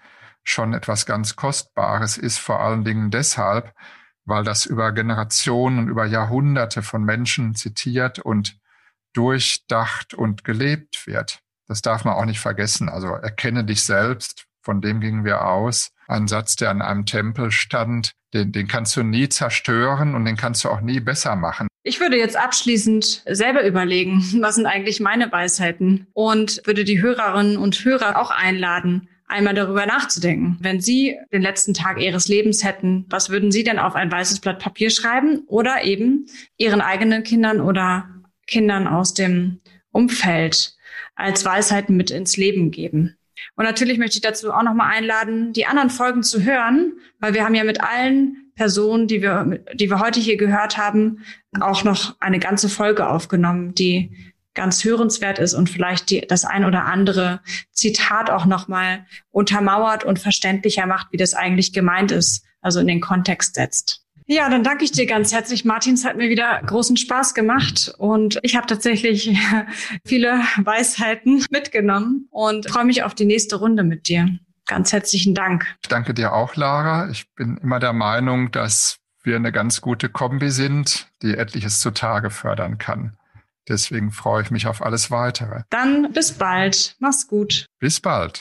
schon etwas ganz Kostbares ist, vor allen Dingen deshalb, weil das über Generationen, über Jahrhunderte von Menschen zitiert und durchdacht und gelebt wird. Das darf man auch nicht vergessen. Also erkenne dich selbst, von dem gingen wir aus. Ein Satz, der an einem Tempel stand, den, den kannst du nie zerstören und den kannst du auch nie besser machen. Ich würde jetzt abschließend selber überlegen, was sind eigentlich meine Weisheiten und würde die Hörerinnen und Hörer auch einladen, einmal darüber nachzudenken. Wenn Sie den letzten Tag Ihres Lebens hätten, was würden Sie denn auf ein weißes Blatt Papier schreiben oder eben Ihren eigenen Kindern oder Kindern aus dem Umfeld als Weisheiten mit ins Leben geben? Und natürlich möchte ich dazu auch nochmal einladen, die anderen Folgen zu hören, weil wir haben ja mit allen Personen, die wir, die wir heute hier gehört haben, auch noch eine ganze Folge aufgenommen, die ganz hörenswert ist und vielleicht die, das ein oder andere Zitat auch nochmal untermauert und verständlicher macht, wie das eigentlich gemeint ist, also in den Kontext setzt. Ja, dann danke ich dir ganz herzlich, Martin. Es hat mir wieder großen Spaß gemacht und ich habe tatsächlich viele Weisheiten mitgenommen und freue mich auf die nächste Runde mit dir. Ganz herzlichen Dank. Ich danke dir auch, Lara. Ich bin immer der Meinung, dass wir eine ganz gute Kombi sind, die etliches zutage fördern kann. Deswegen freue ich mich auf alles weitere. Dann bis bald. Mach's gut. Bis bald.